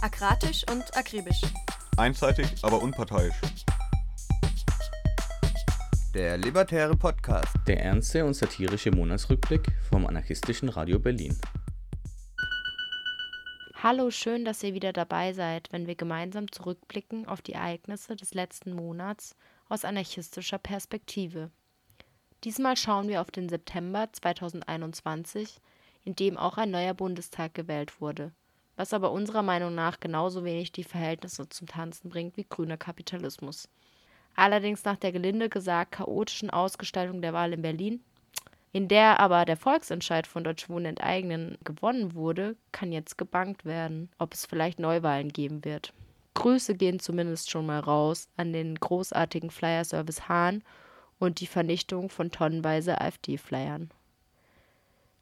Akratisch und akribisch. Einseitig, aber unparteiisch. Der Libertäre Podcast. Der ernste und satirische Monatsrückblick vom anarchistischen Radio Berlin. Hallo, schön, dass ihr wieder dabei seid, wenn wir gemeinsam zurückblicken auf die Ereignisse des letzten Monats aus anarchistischer Perspektive. Diesmal schauen wir auf den September 2021, in dem auch ein neuer Bundestag gewählt wurde was aber unserer Meinung nach genauso wenig die Verhältnisse zum Tanzen bringt wie grüner Kapitalismus. Allerdings nach der gelinde gesagt chaotischen Ausgestaltung der Wahl in Berlin, in der aber der Volksentscheid von Deutsche Wohnen enteignen gewonnen wurde, kann jetzt gebankt werden, ob es vielleicht Neuwahlen geben wird. Grüße gehen zumindest schon mal raus an den großartigen Flyer-Service Hahn und die Vernichtung von tonnenweise AfD-Flyern.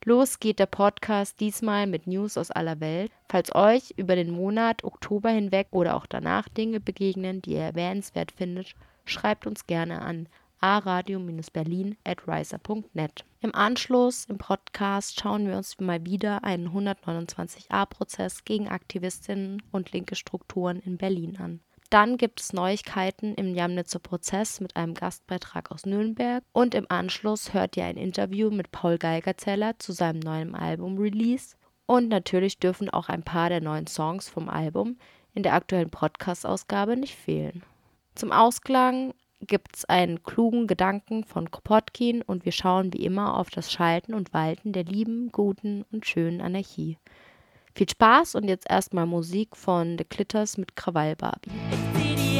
Los geht der Podcast diesmal mit News aus aller Welt. Falls euch über den Monat Oktober hinweg oder auch danach Dinge begegnen, die ihr erwähnenswert findet, schreibt uns gerne an aradio-berlin at riser.net. Im Anschluss im Podcast schauen wir uns mal wieder einen 129a-Prozess gegen Aktivistinnen und linke Strukturen in Berlin an. Dann gibt es Neuigkeiten im Jamnitzer Prozess mit einem Gastbeitrag aus Nürnberg und im Anschluss hört ihr ein Interview mit Paul Geigerzeller zu seinem neuen Album-Release. Und natürlich dürfen auch ein paar der neuen Songs vom Album in der aktuellen Podcast-Ausgabe nicht fehlen. Zum Ausklang gibt es einen klugen Gedanken von Kropotkin und wir schauen wie immer auf das Schalten und Walten der lieben, guten und schönen Anarchie. Viel Spaß und jetzt erstmal Musik von The Clitters mit Krawall Barbie. Ich zieh die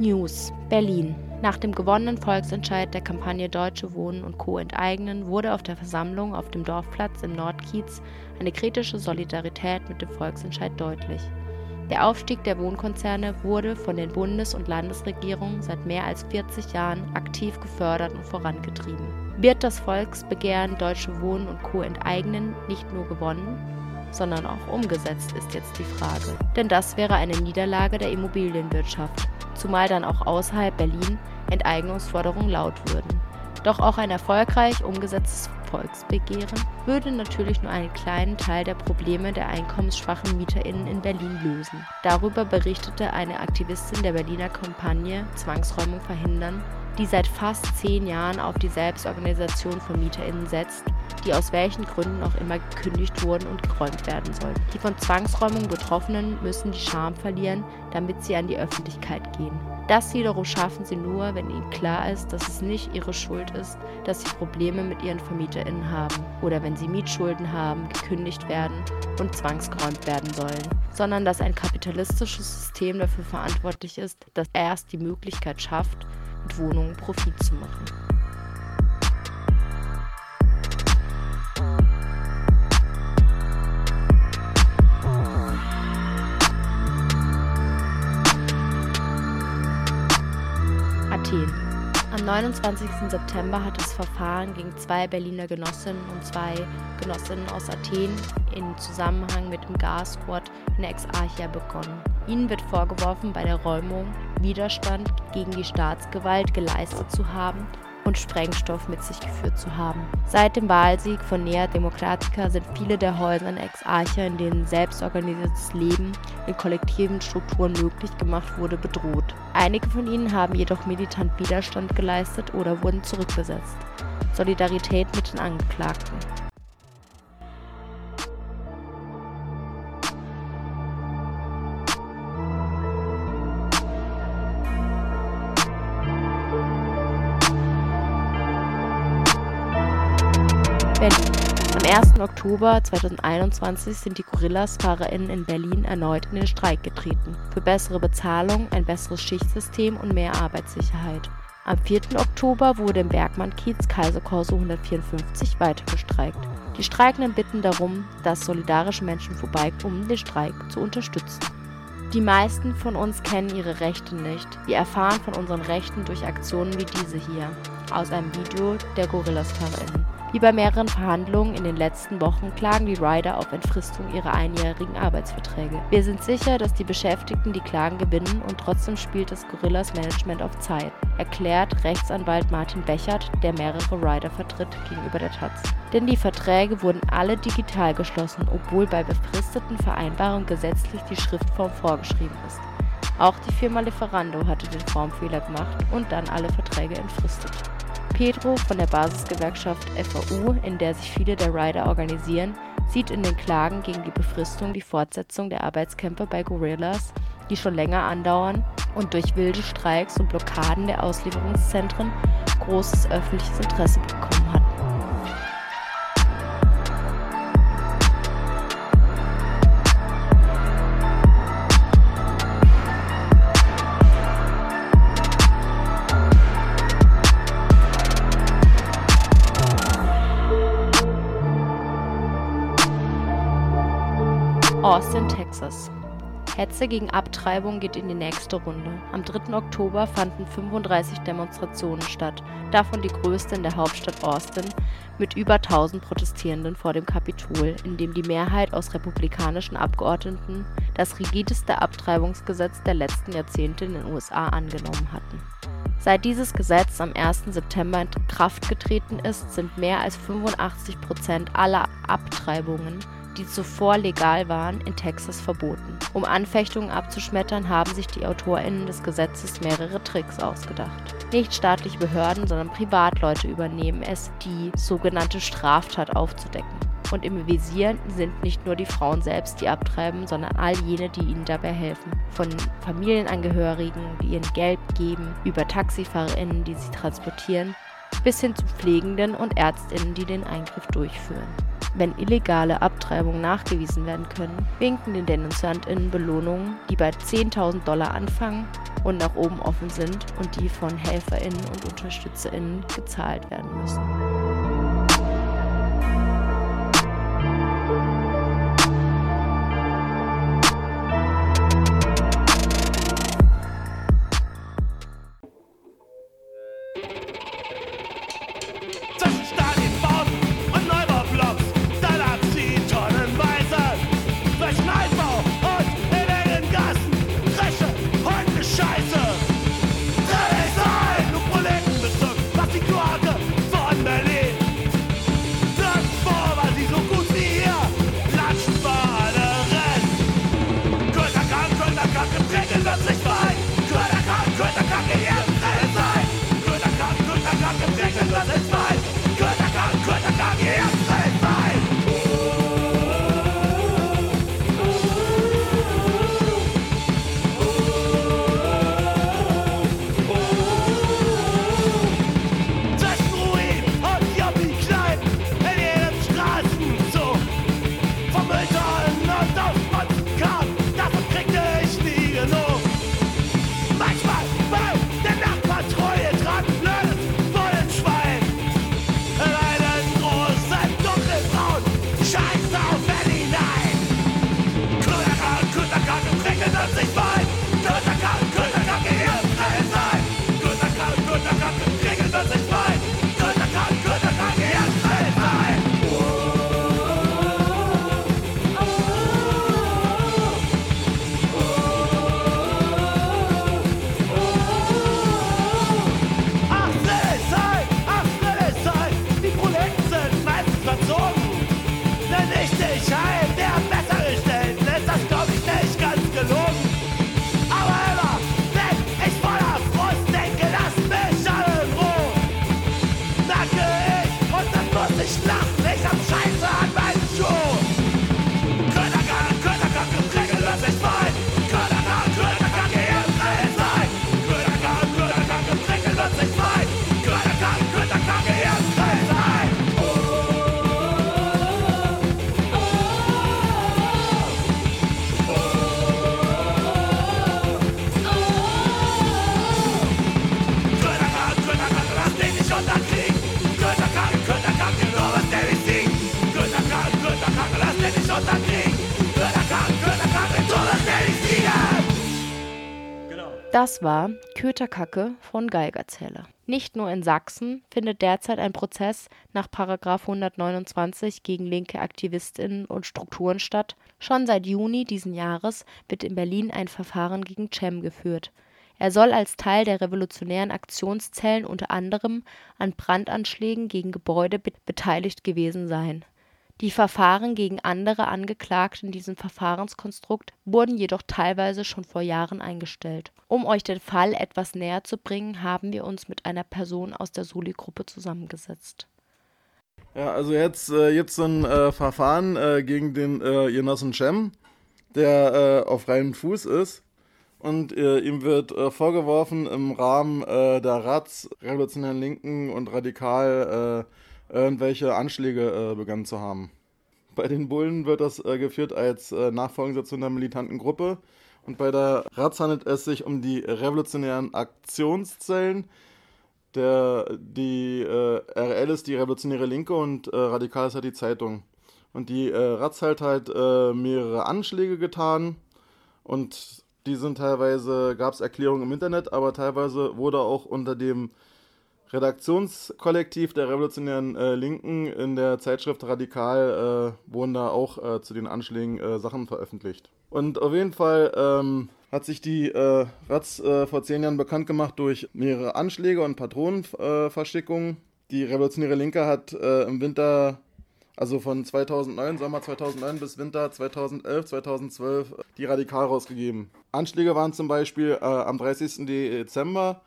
News Berlin. Nach dem gewonnenen Volksentscheid der Kampagne Deutsche Wohnen und Co. enteignen wurde auf der Versammlung auf dem Dorfplatz im Nordkiez eine kritische Solidarität mit dem Volksentscheid deutlich. Der Aufstieg der Wohnkonzerne wurde von den Bundes- und Landesregierungen seit mehr als 40 Jahren aktiv gefördert und vorangetrieben. Wird das Volksbegehren Deutsche Wohnen und Co. enteignen nicht nur gewonnen, sondern auch umgesetzt, ist jetzt die Frage. Denn das wäre eine Niederlage der Immobilienwirtschaft, zumal dann auch außerhalb Berlin Enteignungsforderungen laut würden. Doch auch ein erfolgreich umgesetztes Volksbegehren würde natürlich nur einen kleinen Teil der Probleme der einkommensschwachen MieterInnen in Berlin lösen. Darüber berichtete eine Aktivistin der Berliner Kampagne Zwangsräumung verhindern, die seit fast zehn Jahren auf die Selbstorganisation von MieterInnen setzt die aus welchen Gründen auch immer gekündigt wurden und geräumt werden sollen. Die von Zwangsräumung Betroffenen müssen die Scham verlieren, damit sie an die Öffentlichkeit gehen. Das wiederum schaffen sie nur, wenn ihnen klar ist, dass es nicht ihre Schuld ist, dass sie Probleme mit ihren VermieterInnen haben oder wenn sie Mietschulden haben, gekündigt werden und zwangsgeräumt werden sollen, sondern dass ein kapitalistisches System dafür verantwortlich ist, dass erst die Möglichkeit schafft, mit Wohnungen Profit zu machen. Athen. Am 29. September hat das Verfahren gegen zwei Berliner Genossinnen und zwei Genossinnen aus Athen in Zusammenhang mit dem Gassquad in Exarchia begonnen. Ihnen wird vorgeworfen, bei der Räumung Widerstand gegen die Staatsgewalt geleistet zu haben und Sprengstoff mit sich geführt zu haben. Seit dem Wahlsieg von Nea Demokratica sind viele der Häuser in Exarchia, in denen selbstorganisiertes Leben in kollektiven Strukturen möglich gemacht wurde, bedroht. Einige von ihnen haben jedoch militant Widerstand geleistet oder wurden zurückgesetzt. Solidarität mit den Angeklagten. Oktober 2021 sind die Gorillas-FahrerInnen in Berlin erneut in den Streik getreten. Für bessere Bezahlung, ein besseres Schichtsystem und mehr Arbeitssicherheit. Am 4. Oktober wurde im Bergmann-Kiez Kaiserkorso 154 weiter gestreikt. Die Streikenden bitten darum, dass solidarische Menschen vorbeikommen, um den Streik zu unterstützen. Die meisten von uns kennen ihre Rechte nicht. Wir erfahren von unseren Rechten durch Aktionen wie diese hier, aus einem Video der Gorillas-FahrerInnen. Wie bei mehreren Verhandlungen in den letzten Wochen klagen die Rider auf Entfristung ihrer einjährigen Arbeitsverträge. Wir sind sicher, dass die Beschäftigten die Klagen gewinnen und trotzdem spielt das Gorillas Management auf Zeit, erklärt Rechtsanwalt Martin Bechert, der mehrere Rider vertritt, gegenüber der Taz. Denn die Verträge wurden alle digital geschlossen, obwohl bei befristeten Vereinbarungen gesetzlich die Schriftform vorgeschrieben ist. Auch die Firma Lieferando hatte den Formfehler gemacht und dann alle Verträge entfristet. Pedro von der Basisgewerkschaft FAU, in der sich viele der Rider organisieren, sieht in den Klagen gegen die Befristung die Fortsetzung der Arbeitskämpfe bei Gorillas, die schon länger andauern und durch wilde Streiks und Blockaden der Auslieferungszentren großes öffentliches Interesse bekommen hatten. Hetze gegen Abtreibung geht in die nächste Runde. Am 3. Oktober fanden 35 Demonstrationen statt, davon die größte in der Hauptstadt Austin mit über 1000 Protestierenden vor dem Kapitol, in dem die Mehrheit aus republikanischen Abgeordneten das rigideste Abtreibungsgesetz der letzten Jahrzehnte in den USA angenommen hatten. Seit dieses Gesetz am 1. September in Kraft getreten ist, sind mehr als 85 Prozent aller Abtreibungen die zuvor legal waren, in Texas verboten. Um Anfechtungen abzuschmettern, haben sich die AutorInnen des Gesetzes mehrere Tricks ausgedacht. Nicht staatliche Behörden, sondern Privatleute übernehmen es, die sogenannte Straftat aufzudecken. Und im Visier sind nicht nur die Frauen selbst, die abtreiben, sondern all jene, die ihnen dabei helfen. Von Familienangehörigen, die ihnen Geld geben, über TaxifahrerInnen, die sie transportieren, bis hin zu Pflegenden und ÄrztInnen, die den Eingriff durchführen. Wenn illegale Abtreibungen nachgewiesen werden können, winken den DenunziantInnen Belohnungen, die bei 10.000 Dollar anfangen und nach oben offen sind und die von HelferInnen und UnterstützerInnen gezahlt werden müssen. Das war Köterkacke von Geigerzähler. Nicht nur in Sachsen findet derzeit ein Prozess nach Paragraf 129 gegen linke Aktivistinnen und Strukturen statt. Schon seit Juni diesen Jahres wird in Berlin ein Verfahren gegen Cem geführt. Er soll als Teil der revolutionären Aktionszellen unter anderem an Brandanschlägen gegen Gebäude be beteiligt gewesen sein. Die Verfahren gegen andere Angeklagte in diesem Verfahrenskonstrukt wurden jedoch teilweise schon vor Jahren eingestellt. Um euch den Fall etwas näher zu bringen, haben wir uns mit einer Person aus der Soli-Gruppe zusammengesetzt. Ja, also jetzt äh, jetzt ein äh, Verfahren äh, gegen den äh, Genossen Cem, der äh, auf freiem Fuß ist. Und äh, ihm wird äh, vorgeworfen, im Rahmen der RATS, Revolutionären Linken und Radikal, irgendwelche Anschläge äh, begangen zu haben. Bei den Bullen wird das äh, geführt als äh, Nachfolgenstation der militanten Gruppe. Und bei der RATS handelt es sich um die Revolutionären Aktionszellen. Der, die äh, RL ist die Revolutionäre Linke und äh, Radikal ist halt die Zeitung. Und die äh, RATS hat halt äh, mehrere Anschläge getan und die sind teilweise, gab es Erklärungen im Internet, aber teilweise wurde auch unter dem Redaktionskollektiv der Revolutionären äh, Linken in der Zeitschrift Radikal äh, wurden da auch äh, zu den Anschlägen äh, Sachen veröffentlicht. Und auf jeden Fall ähm, hat sich die äh, RATS äh, vor zehn Jahren bekannt gemacht durch mehrere Anschläge und Patronenverschickungen. die Revolutionäre Linke hat äh, im Winter, also von 2009, Sommer 2009 bis Winter 2011, 2012, die Radikal rausgegeben. Anschläge waren zum Beispiel am 30. Dezember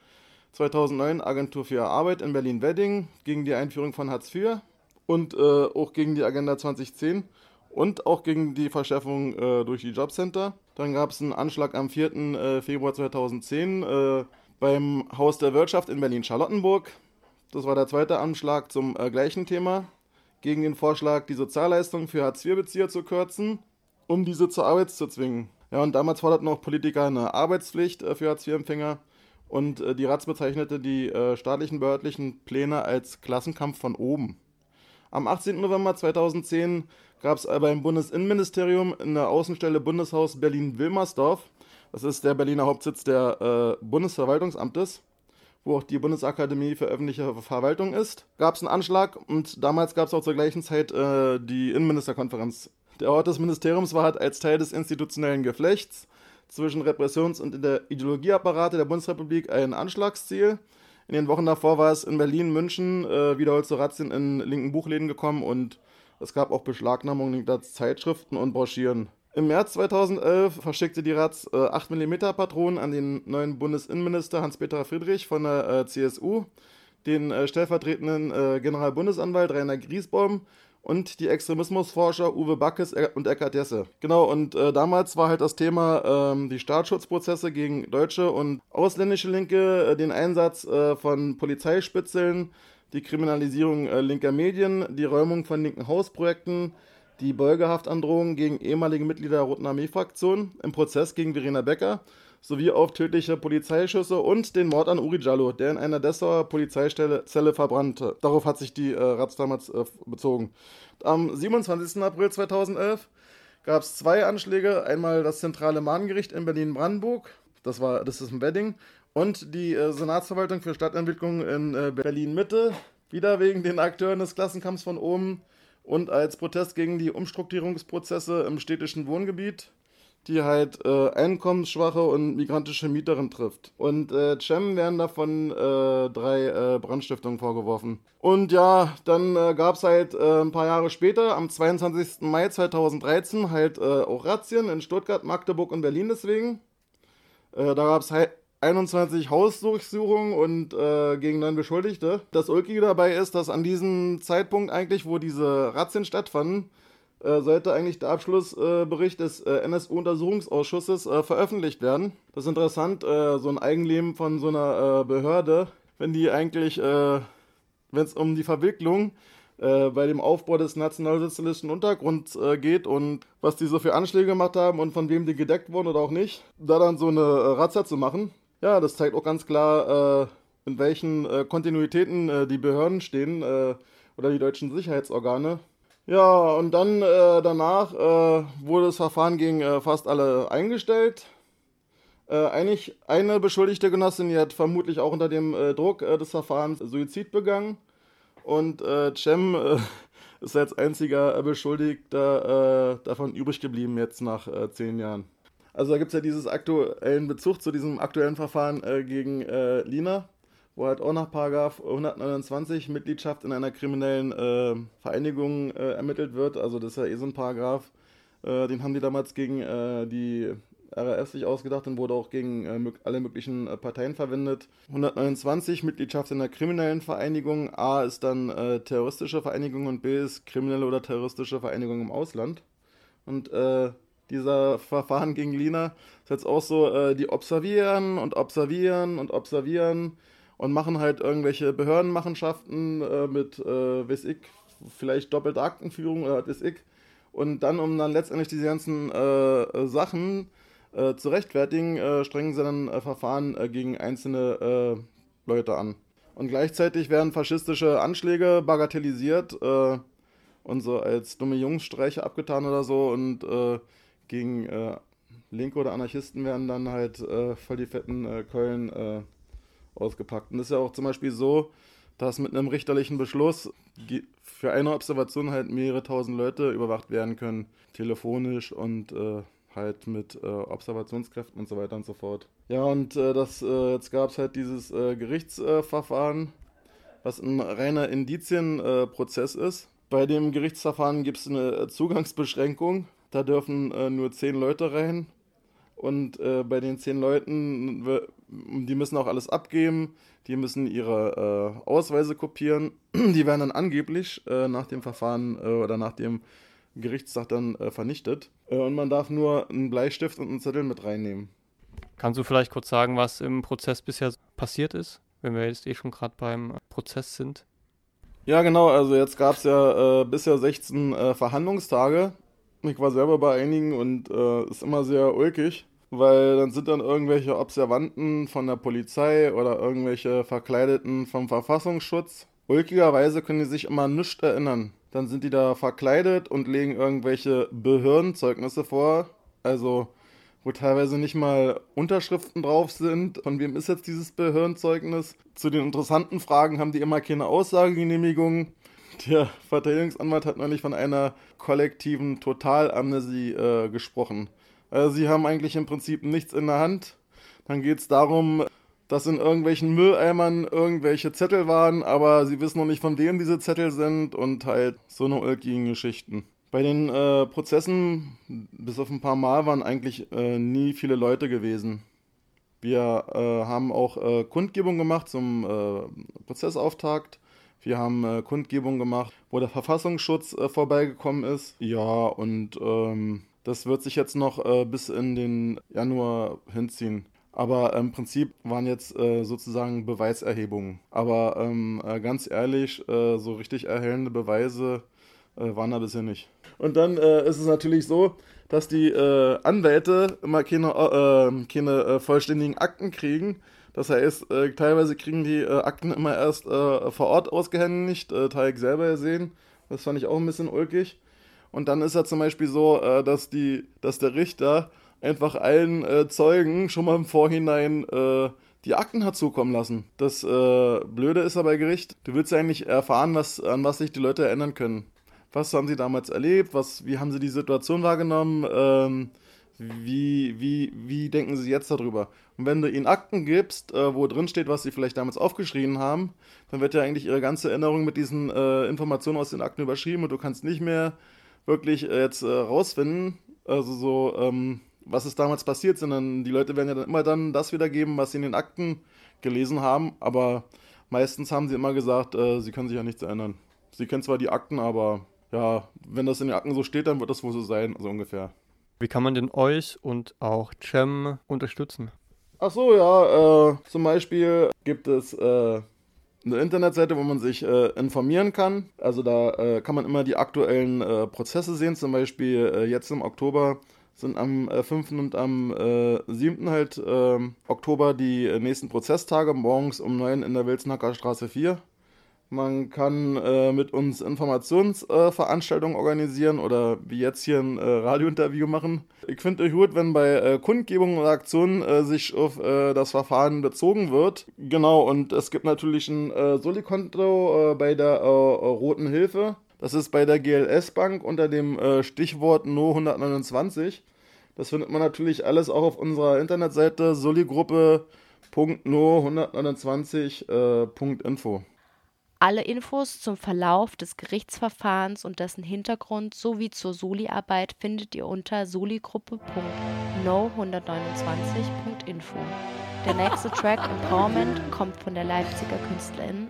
2009 Agentur für Arbeit in Berlin-Wedding gegen die Einführung von Hartz IV und äh, auch gegen die Agenda 2010 und auch gegen die Verschärfung äh, durch die Jobcenter. Dann gab es einen Anschlag am 4. Äh, Februar 2010 äh, beim Haus der Wirtschaft in Berlin-Charlottenburg. Das war der zweite Anschlag zum äh, gleichen Thema gegen den Vorschlag, die Sozialleistungen für Hartz-IV-Bezieher zu kürzen, um diese zur Arbeit zu zwingen. Ja, und damals forderten auch Politiker eine Arbeitspflicht äh, für Hartz-IV-Empfänger und äh, die RATS bezeichnete die äh, staatlichen behördlichen Pläne als Klassenkampf von oben. Am 18. November 2010 gab es beim Bundesinnenministerium in der Außenstelle Bundeshaus Berlin-Wilmersdorf, das ist der Berliner Hauptsitz der äh, Bundesverwaltungsamtes, wo auch die Bundesakademie für öffentliche Verwaltung ist, gab es einen Anschlag und damals gab es auch zur gleichen Zeit äh, die Innenministerkonferenz. Der Ort des Ministeriums war halt als Teil des institutionellen Geflechts zwischen Repressions- und der Ideologieapparate der Bundesrepublik ein Anschlagsziel. In den Wochen davor war es in Berlin, München äh, wiederholt zu Razzien in linken Buchläden gekommen und es gab auch Beschlagnahmungen linker Zeitschriften und Broschüren. Im März 2011 verschickte die RATS äh, 8 mm Patronen an den neuen Bundesinnenminister Hans-Peter Friedrich von der äh, CSU, den äh, stellvertretenden äh, Generalbundesanwalt Rainer Griesbaum und die Extremismusforscher Uwe Backes und Eckhard Jesse. Genau, und äh, damals war halt das Thema ähm, die Staatsschutzprozesse gegen deutsche und ausländische Linke, äh, den Einsatz äh, von Polizeispitzeln, die Kriminalisierung äh, linker Medien, die Räumung von linken Hausprojekten, die Beugehaftandrohungen gegen ehemalige Mitglieder der Roten Armee-Fraktion im Prozess gegen Verena Becker sowie auf tödliche Polizeischüsse und den Mord an Uri Jallo, der in einer Dessauer Polizeizelle Zelle verbrannte. Darauf hat sich die äh, RATS damals äh, bezogen. Am 27. April 2011 gab es zwei Anschläge. Einmal das zentrale Mahngericht in Berlin-Brandenburg, das, war, das ist im Wedding, und die äh, Senatsverwaltung für Stadtentwicklung in äh, Berlin-Mitte, wieder wegen den Akteuren des Klassenkampfs von oben und als Protest gegen die Umstrukturierungsprozesse im städtischen Wohngebiet die halt äh, einkommensschwache und migrantische Mieterin trifft. Und äh, Cem werden davon äh, drei äh, Brandstiftungen vorgeworfen. Und ja, dann äh, gab es halt äh, ein paar Jahre später, am 22. Mai 2013, halt äh, auch Razzien in Stuttgart, Magdeburg und Berlin deswegen. Äh, da gab es halt 21 Hausdurchsuchungen und äh, gegen neun Beschuldigte. Das Ulkige dabei ist, dass an diesem Zeitpunkt eigentlich, wo diese Razzien stattfanden, äh, sollte eigentlich der Abschlussbericht des äh, NSU-Untersuchungsausschusses äh, veröffentlicht werden. Das ist interessant, äh, so ein Eigenleben von so einer äh, Behörde, wenn die eigentlich, äh, wenn es um die Verwicklung äh, bei dem Aufbau des nationalsozialistischen Untergrunds äh, geht und was die so für Anschläge gemacht haben und von wem die gedeckt wurden oder auch nicht, da dann so eine äh, Razzia zu machen. Ja, das zeigt auch ganz klar, äh, in welchen äh, Kontinuitäten äh, die Behörden stehen äh, oder die deutschen Sicherheitsorgane. Ja, und dann äh, danach äh, wurde das Verfahren gegen äh, fast alle eingestellt. Äh, eigentlich eine beschuldigte Genossin, die hat vermutlich auch unter dem äh, Druck äh, des Verfahrens Suizid begangen. Und äh, Cem ist als einziger Beschuldigter davon übrig geblieben jetzt nach zehn Jahren. Also da gibt es ja dieses aktuellen Bezug zu diesem aktuellen Verfahren gegen Lina, wo halt auch nach Paragraph 129 Mitgliedschaft in einer kriminellen äh, Vereinigung äh, ermittelt wird. Also das ist ja eh so ein Paragraph, äh, den haben die damals gegen äh, die RAF sich ausgedacht und wurde auch gegen äh, alle möglichen äh, Parteien verwendet. 129 Mitgliedschaft in einer kriminellen Vereinigung. A ist dann terroristische Vereinigung und B ist kriminelle oder terroristische Vereinigung im Ausland. Und dieser Verfahren gegen Lina ist jetzt auch so, die observieren und observieren und observieren und machen halt irgendwelche Behördenmachenschaften äh, mit, äh, weiß ich, vielleicht doppelte Aktenführung oder weiß ich. Und dann, um dann letztendlich diese ganzen äh, Sachen äh, zu rechtfertigen, äh, strengen sie dann äh, Verfahren äh, gegen einzelne äh, Leute an. Und gleichzeitig werden faschistische Anschläge bagatellisiert und so als dumme Jungsstreiche abgetan oder so und gegen Linke oder Anarchisten werden dann halt voll die fetten äh, ausgepackt. Und das ist ja auch zum Beispiel so, dass mit einem richterlichen Beschluss für eine Observation halt mehrere tausend Leute überwacht werden können, telefonisch und äh, halt mit äh, Observationskräften und so weiter und so fort. Ja, und äh, das, äh, jetzt gab es halt dieses äh, Gerichtsverfahren, was ein reiner Indizienprozess ist. Bei dem Gerichtsverfahren gibt es eine äh, Zugangsbeschränkung. Da dürfen äh, nur zehn Leute rein. Und äh, bei den zehn Leuten, die müssen auch alles abgeben. Die müssen ihre äh, Ausweise kopieren. Die werden dann angeblich äh, nach dem Verfahren äh, oder nach dem Gerichtstag dann äh, vernichtet. Äh, und man darf nur einen Bleistift und einen Zettel mit reinnehmen. Kannst du vielleicht kurz sagen, was im Prozess bisher passiert ist, wenn wir jetzt eh schon gerade beim Prozess sind? Ja, genau. Also jetzt gab es ja äh, bisher 16 äh, Verhandlungstage. Ich war selber bei einigen und äh, ist immer sehr ulkig, weil dann sind dann irgendwelche Observanten von der Polizei oder irgendwelche Verkleideten vom Verfassungsschutz. Ulkigerweise können die sich immer nichts erinnern. Dann sind die da verkleidet und legen irgendwelche Behördenzeugnisse vor. Also wo teilweise nicht mal Unterschriften drauf sind. Von wem ist jetzt dieses Behördenzeugnis? Zu den interessanten Fragen haben die immer keine Aussagegenehmigung. Der Verteidigungsanwalt hat neulich von einer kollektiven Totalamnesie äh, gesprochen. Also sie haben eigentlich im Prinzip nichts in der Hand. Dann geht es darum, dass in irgendwelchen Mülleimern irgendwelche Zettel waren, aber sie wissen noch nicht, von wem diese Zettel sind und halt so eine ulkigen Geschichten. Bei den äh, Prozessen, bis auf ein paar Mal, waren eigentlich äh, nie viele Leute gewesen. Wir äh, haben auch äh, Kundgebung gemacht zum äh, Prozessauftakt. Wir haben äh, Kundgebung gemacht, wo der Verfassungsschutz äh, vorbeigekommen ist. Ja, und ähm, das wird sich jetzt noch äh, bis in den Januar hinziehen. Aber im Prinzip waren jetzt äh, sozusagen Beweiserhebungen. Aber ähm, äh, ganz ehrlich, äh, so richtig erhellende Beweise äh, waren da bisher nicht. Und dann äh, ist es natürlich so, dass die Anwälte immer keine, äh, keine vollständigen Akten kriegen. Das heißt, teilweise kriegen die Akten immer erst vor Ort ausgehändigt, äh, Teig selber gesehen. Das fand ich auch ein bisschen ulkig. Und dann ist ja zum Beispiel so, äh, dass, die, dass der Richter einfach allen äh, Zeugen schon mal im Vorhinein äh, die Akten hat zukommen lassen. Das äh, Blöde ist aber bei Gericht, du willst ja eigentlich erfahren, was, an was sich die Leute erinnern können. Was haben sie damals erlebt? Was, wie haben sie die Situation wahrgenommen? Ähm, wie, wie, wie denken sie jetzt darüber? Und wenn du ihnen Akten gibst, äh, wo drin steht, was sie vielleicht damals aufgeschrieben haben, dann wird ja eigentlich ihre ganze Erinnerung mit diesen äh, Informationen aus den Akten überschrieben und du kannst nicht mehr wirklich äh, jetzt äh, rausfinden, also so, ähm, was ist damals passiert, sondern die Leute werden ja dann immer dann das wiedergeben, was sie in den Akten gelesen haben, aber meistens haben sie immer gesagt, äh, sie können sich ja nichts erinnern. Sie kennen zwar die Akten, aber ja, wenn das in den Akten so steht, dann wird das wohl so sein, so ungefähr. Wie kann man denn euch und auch Cem unterstützen? Ach so, ja, äh, zum Beispiel gibt es äh, eine Internetseite, wo man sich äh, informieren kann. Also da äh, kann man immer die aktuellen äh, Prozesse sehen. Zum Beispiel äh, jetzt im Oktober sind am äh, 5. und am äh, 7. halt äh, Oktober die äh, nächsten Prozesstage, morgens um 9 in der Wilsnacker Straße 4. Man kann äh, mit uns Informationsveranstaltungen organisieren oder wie jetzt hier ein äh, Radiointerview machen. Ich finde euch gut, wenn bei äh, Kundgebungen oder Aktionen äh, sich auf äh, das Verfahren bezogen wird. Genau, und es gibt natürlich ein äh, Soli-Konto äh, bei der äh, Roten Hilfe. Das ist bei der GLS Bank unter dem äh, Stichwort No 129. Das findet man natürlich alles auch auf unserer Internetseite soligruppe.no129.info. Alle Infos zum Verlauf des Gerichtsverfahrens und dessen Hintergrund sowie zur Soli-Arbeit findet ihr unter soligruppe.no129.info. Der nächste Track Empowerment kommt von der Leipziger Künstlerin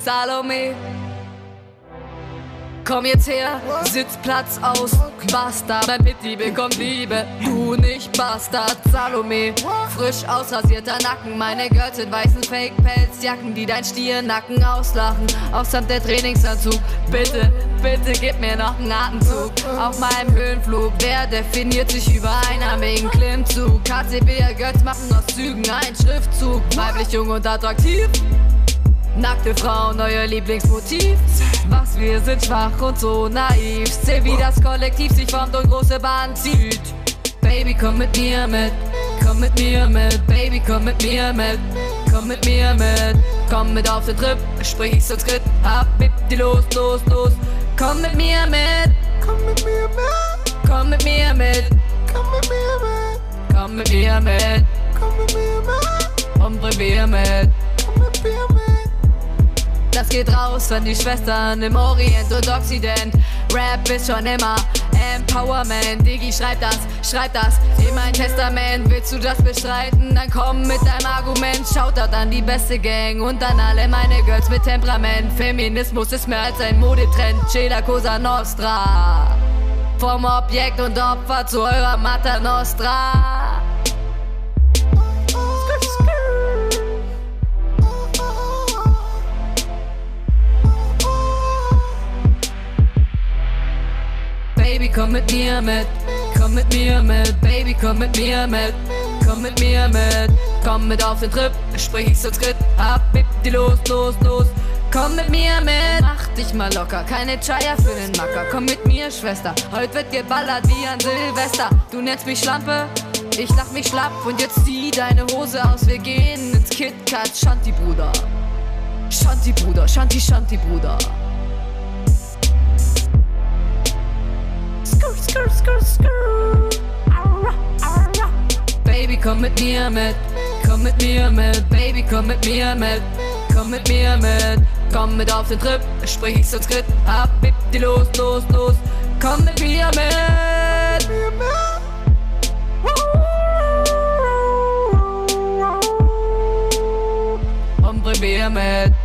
Salome. Komm jetzt her, Sitzplatz aus, Bastard. Mein Pitti bekommt Liebe, du nicht Bastard. Salome, frisch ausrasierter Nacken. Meine Girls in weißen Fake-Pelzjacken, die dein Stiernacken auslachen. Aussamt der Trainingsanzug, bitte, bitte gib mir noch einen Atemzug. Auf meinem Höhenflug, wer definiert sich über einarmigen Klimmzug? KCB, Girls machen aus Zügen einen Schriftzug. Weiblich, jung und attraktiv. Nackte Frauen, euer Lieblingsmotiv. Was wir sind schwach und so naiv. Seh, wie das Kollektiv sich formt und große Bahn zieht. Baby, komm mit mir mit. Komm mit mir mit. Baby, komm mit mir mit. Komm mit mir mit. Komm mit auf den Trip. Sprich Sanskrit. Hab mit die los, los, los. Komm mit mir mit. Komm mit mir mit. Komm mit mir mit. Komm mit mir mit. Komm mit mir mit. Komm mit mir mit. Und bring mir mit. Komm mit mir mit. Das geht raus an die Schwestern im Orient und Occident. Rap ist schon immer Empowerment. Digi, schreib das, schreib das in mein Testament. Willst du das bestreiten? Dann komm mit deinem Argument. Schaut dort an die beste Gang und an alle meine Girls mit Temperament. Feminismus ist mehr als ein Modetrend. Ceda Cosa Nostra. Vom Objekt und Opfer zu eurer Mater Nostra. Komm mit mir mit. Komm mit mir mit. Baby, komm mit mir mit. Komm mit mir mit. Komm mit auf den Trip. Sprich ich Sanskrit. Hab mit die los, los, los. Komm mit mir mit. Mach dich mal locker. Keine Chaya für den Macker. Komm mit mir, Schwester. Heute wird geballert wie an Silvester. Du nennst mich Schlampe. Ich lach mich schlapp und jetzt zieh deine Hose aus. Wir gehen ins KitKat. Shanti, Bruder. Shanti, Bruder. Shanti, Shanti, Bruder. Skrr, skrr, skrr, skrr. Aura, aura. Baby, komm mit mir mit. Komm mit mir mit. Baby, komm mit mir mit. Komm mit mir mit. Komm mit auf den Trip. Sprich ich Sanskrit. Hab mit die los, los, los. Komm mit mir mit. Mir mit.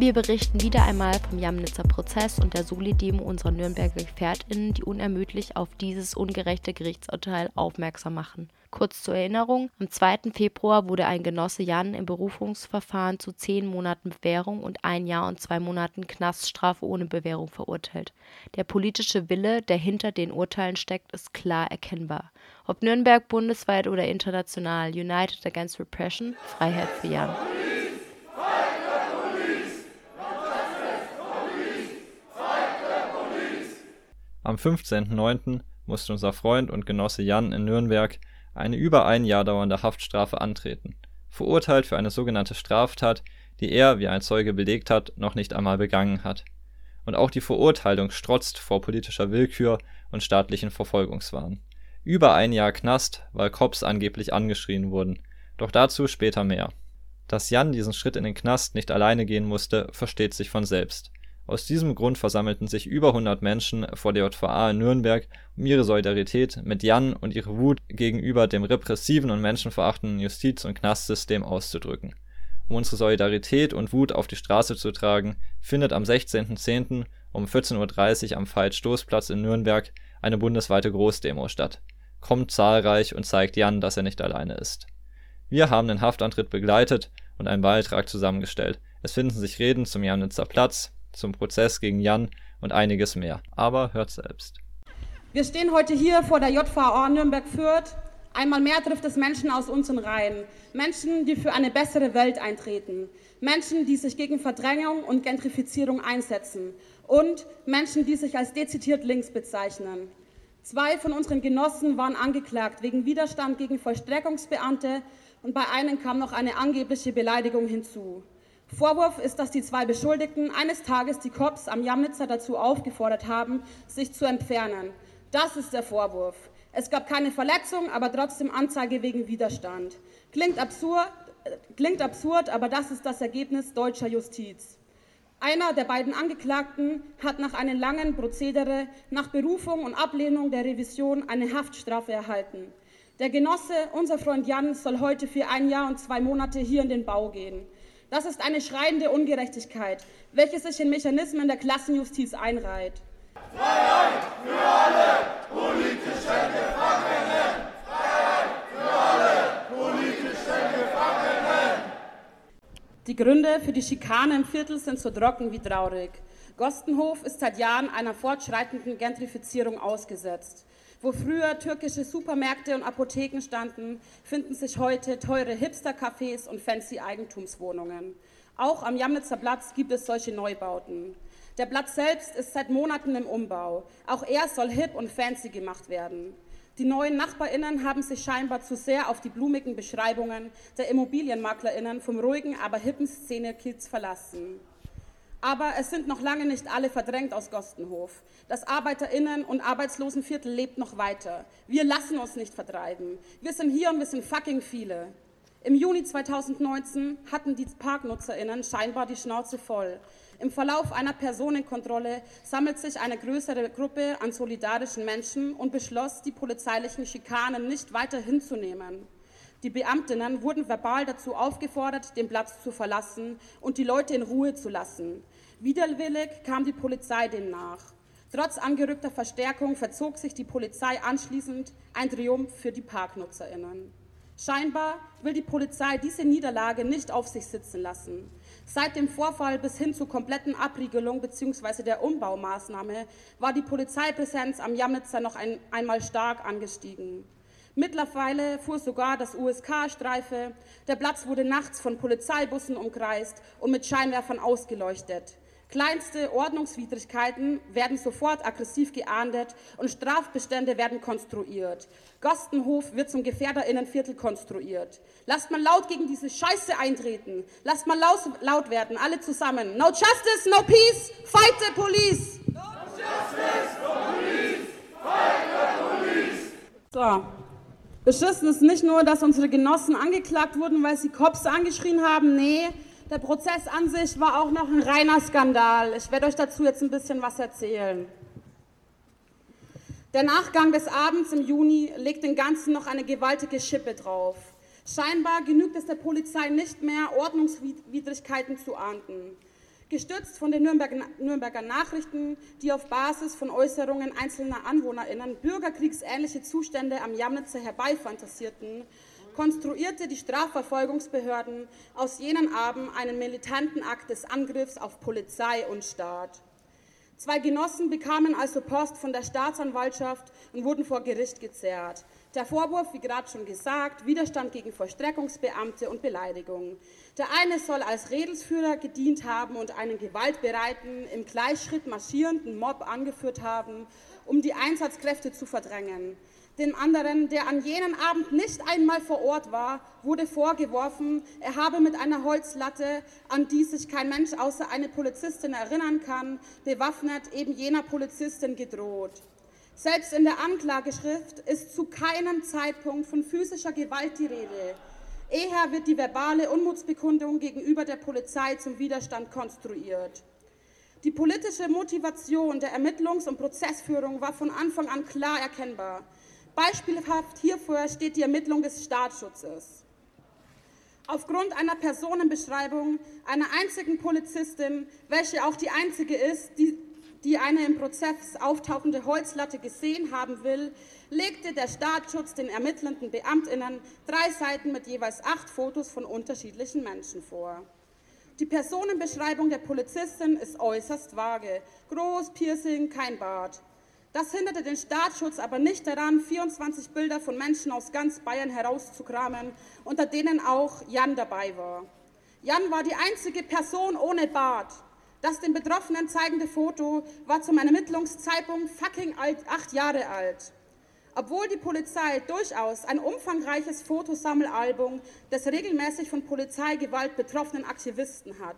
Wir berichten wieder einmal vom Jamnitzer Prozess und der Soli-Demo unserer Nürnberger GefährtInnen, die unermüdlich auf dieses ungerechte Gerichtsurteil aufmerksam machen. Kurz zur Erinnerung, am 2. Februar wurde ein Genosse Jan im Berufungsverfahren zu zehn Monaten Bewährung und ein Jahr und zwei Monaten Knaststrafe ohne Bewährung verurteilt. Der politische Wille, der hinter den Urteilen steckt, ist klar erkennbar. Ob Nürnberg bundesweit oder international, United Against Repression, Freiheit für Jan. Am 15.09. musste unser Freund und Genosse Jan in Nürnberg eine über ein Jahr dauernde Haftstrafe antreten, verurteilt für eine sogenannte Straftat, die er, wie ein Zeuge belegt hat, noch nicht einmal begangen hat. Und auch die Verurteilung strotzt vor politischer Willkür und staatlichen Verfolgungswahn. Über ein Jahr Knast, weil Cops angeblich angeschrien wurden. Doch dazu später mehr. Dass Jan diesen Schritt in den Knast nicht alleine gehen musste, versteht sich von selbst. Aus diesem Grund versammelten sich über 100 Menschen vor der JVA in Nürnberg, um ihre Solidarität mit Jan und ihre Wut gegenüber dem repressiven und menschenverachtenden Justiz- und Knastsystem auszudrücken. Um unsere Solidarität und Wut auf die Straße zu tragen, findet am 16.10. um 14.30 Uhr am Veit-Stoßplatz in Nürnberg eine bundesweite Großdemo statt. Kommt zahlreich und zeigt Jan, dass er nicht alleine ist. Wir haben den Haftantritt begleitet und einen Beitrag zusammengestellt. Es finden sich Reden zum Jamnitzer Platz, zum Prozess gegen Jan und einiges mehr. Aber hört selbst. Wir stehen heute hier vor der JVA Nürnberg-Fürth. Einmal mehr trifft es Menschen aus unseren Reihen. Menschen, die für eine bessere Welt eintreten. Menschen, die sich gegen Verdrängung und Gentrifizierung einsetzen. Und Menschen, die sich als dezidiert links bezeichnen. Zwei von unseren Genossen waren angeklagt wegen Widerstand gegen Vollstreckungsbeamte und bei einem kam noch eine angebliche Beleidigung hinzu. Vorwurf ist, dass die zwei Beschuldigten eines Tages die Cops am Jamnitzer dazu aufgefordert haben, sich zu entfernen. Das ist der Vorwurf. Es gab keine Verletzung, aber trotzdem Anzeige wegen Widerstand. Klingt absurd, klingt absurd, aber das ist das Ergebnis deutscher Justiz. Einer der beiden Angeklagten hat nach einem langen Prozedere nach Berufung und Ablehnung der Revision eine Haftstrafe erhalten. Der Genosse, unser Freund Jan, soll heute für ein Jahr und zwei Monate hier in den Bau gehen. Das ist eine schreiende Ungerechtigkeit, welche sich in Mechanismen der Klassenjustiz einreiht. Freiheit für alle politischen Gefangenen! Freiheit für alle politischen Gefangenen! Die Gründe für die Schikane im Viertel sind so trocken wie traurig. Gostenhof ist seit Jahren einer fortschreitenden Gentrifizierung ausgesetzt. Wo früher türkische Supermärkte und Apotheken standen, finden sich heute teure Hipster-Cafés und fancy Eigentumswohnungen. Auch am Jamnitzer Platz gibt es solche Neubauten. Der Platz selbst ist seit Monaten im Umbau. Auch er soll hip und fancy gemacht werden. Die neuen NachbarInnen haben sich scheinbar zu sehr auf die blumigen Beschreibungen der ImmobilienmaklerInnen vom ruhigen, aber hippen Szene-Kids verlassen. Aber es sind noch lange nicht alle verdrängt aus Gostenhof. Das Arbeiterinnen- und Arbeitslosenviertel lebt noch weiter. Wir lassen uns nicht vertreiben. Wir sind hier und wir sind fucking viele. Im Juni 2019 hatten die ParknutzerInnen scheinbar die Schnauze voll. Im Verlauf einer Personenkontrolle sammelt sich eine größere Gruppe an solidarischen Menschen und beschloss, die polizeilichen Schikanen nicht weiter hinzunehmen. Die Beamtinnen wurden verbal dazu aufgefordert, den Platz zu verlassen und die Leute in Ruhe zu lassen. Widerwillig kam die Polizei dem nach. Trotz angerückter Verstärkung verzog sich die Polizei anschließend ein Triumph für die Parknutzerinnen. Scheinbar will die Polizei diese Niederlage nicht auf sich sitzen lassen. Seit dem Vorfall bis hin zur kompletten Abriegelung bzw. der Umbaumaßnahme war die Polizeipräsenz am Jamnitzer noch ein, einmal stark angestiegen. Mittlerweile fuhr sogar das USK-Streife. Der Platz wurde nachts von Polizeibussen umkreist und mit Scheinwerfern ausgeleuchtet. Kleinste Ordnungswidrigkeiten werden sofort aggressiv geahndet und Strafbestände werden konstruiert. Gostenhof wird zum Gefährderinnenviertel konstruiert. Lasst mal laut gegen diese Scheiße eintreten. Lasst mal laut, laut werden, alle zusammen. No justice, no peace, fight the police. No justice, no peace, fight the police. So, Beschissen ist nicht nur, dass unsere Genossen angeklagt wurden, weil sie Cops angeschrien haben. Nee, der Prozess an sich war auch noch ein reiner Skandal. Ich werde euch dazu jetzt ein bisschen was erzählen. Der Nachgang des Abends im Juni legt den Ganzen noch eine gewaltige Schippe drauf. Scheinbar genügt es der Polizei nicht mehr, Ordnungswidrigkeiten zu ahnden. Gestützt von den Nürnberger Nachrichten, die auf Basis von Äußerungen einzelner AnwohnerInnen bürgerkriegsähnliche Zustände am Jamnitzer herbeifantasierten, konstruierte die Strafverfolgungsbehörden aus jenen Abend einen militanten Akt des Angriffs auf Polizei und Staat. Zwei Genossen bekamen also Post von der Staatsanwaltschaft und wurden vor Gericht gezerrt. Der Vorwurf, wie gerade schon gesagt, Widerstand gegen Vollstreckungsbeamte und Beleidigung. Der eine soll als Redelsführer gedient haben und einen gewaltbereiten, im Gleichschritt marschierenden Mob angeführt haben, um die Einsatzkräfte zu verdrängen. Dem anderen, der an jenem Abend nicht einmal vor Ort war, wurde vorgeworfen, er habe mit einer Holzlatte, an die sich kein Mensch außer eine Polizistin erinnern kann, bewaffnet eben jener Polizistin gedroht. Selbst in der Anklageschrift ist zu keinem Zeitpunkt von physischer Gewalt die Rede. Eher wird die verbale Unmutsbekundung gegenüber der Polizei zum Widerstand konstruiert. Die politische Motivation der Ermittlungs- und Prozessführung war von Anfang an klar erkennbar. Beispielhaft hierfür steht die Ermittlung des Staatsschutzes. Aufgrund einer Personenbeschreibung einer einzigen Polizistin, welche auch die einzige ist, die, die eine im Prozess auftauchende Holzlatte gesehen haben will, legte der Staatsschutz den ermittelnden Beamtinnen drei Seiten mit jeweils acht Fotos von unterschiedlichen Menschen vor. Die Personenbeschreibung der Polizistin ist äußerst vage. Groß, Piercing, kein Bart. Das hinderte den Staatsschutz aber nicht daran, 24 Bilder von Menschen aus ganz Bayern herauszukramen, unter denen auch Jan dabei war. Jan war die einzige Person ohne Bart. Das den Betroffenen zeigende Foto war zum Ermittlungszeitpunkt fucking alt, acht Jahre alt obwohl die Polizei durchaus ein umfangreiches Fotosammelalbum des regelmäßig von Polizeigewalt betroffenen Aktivisten hat.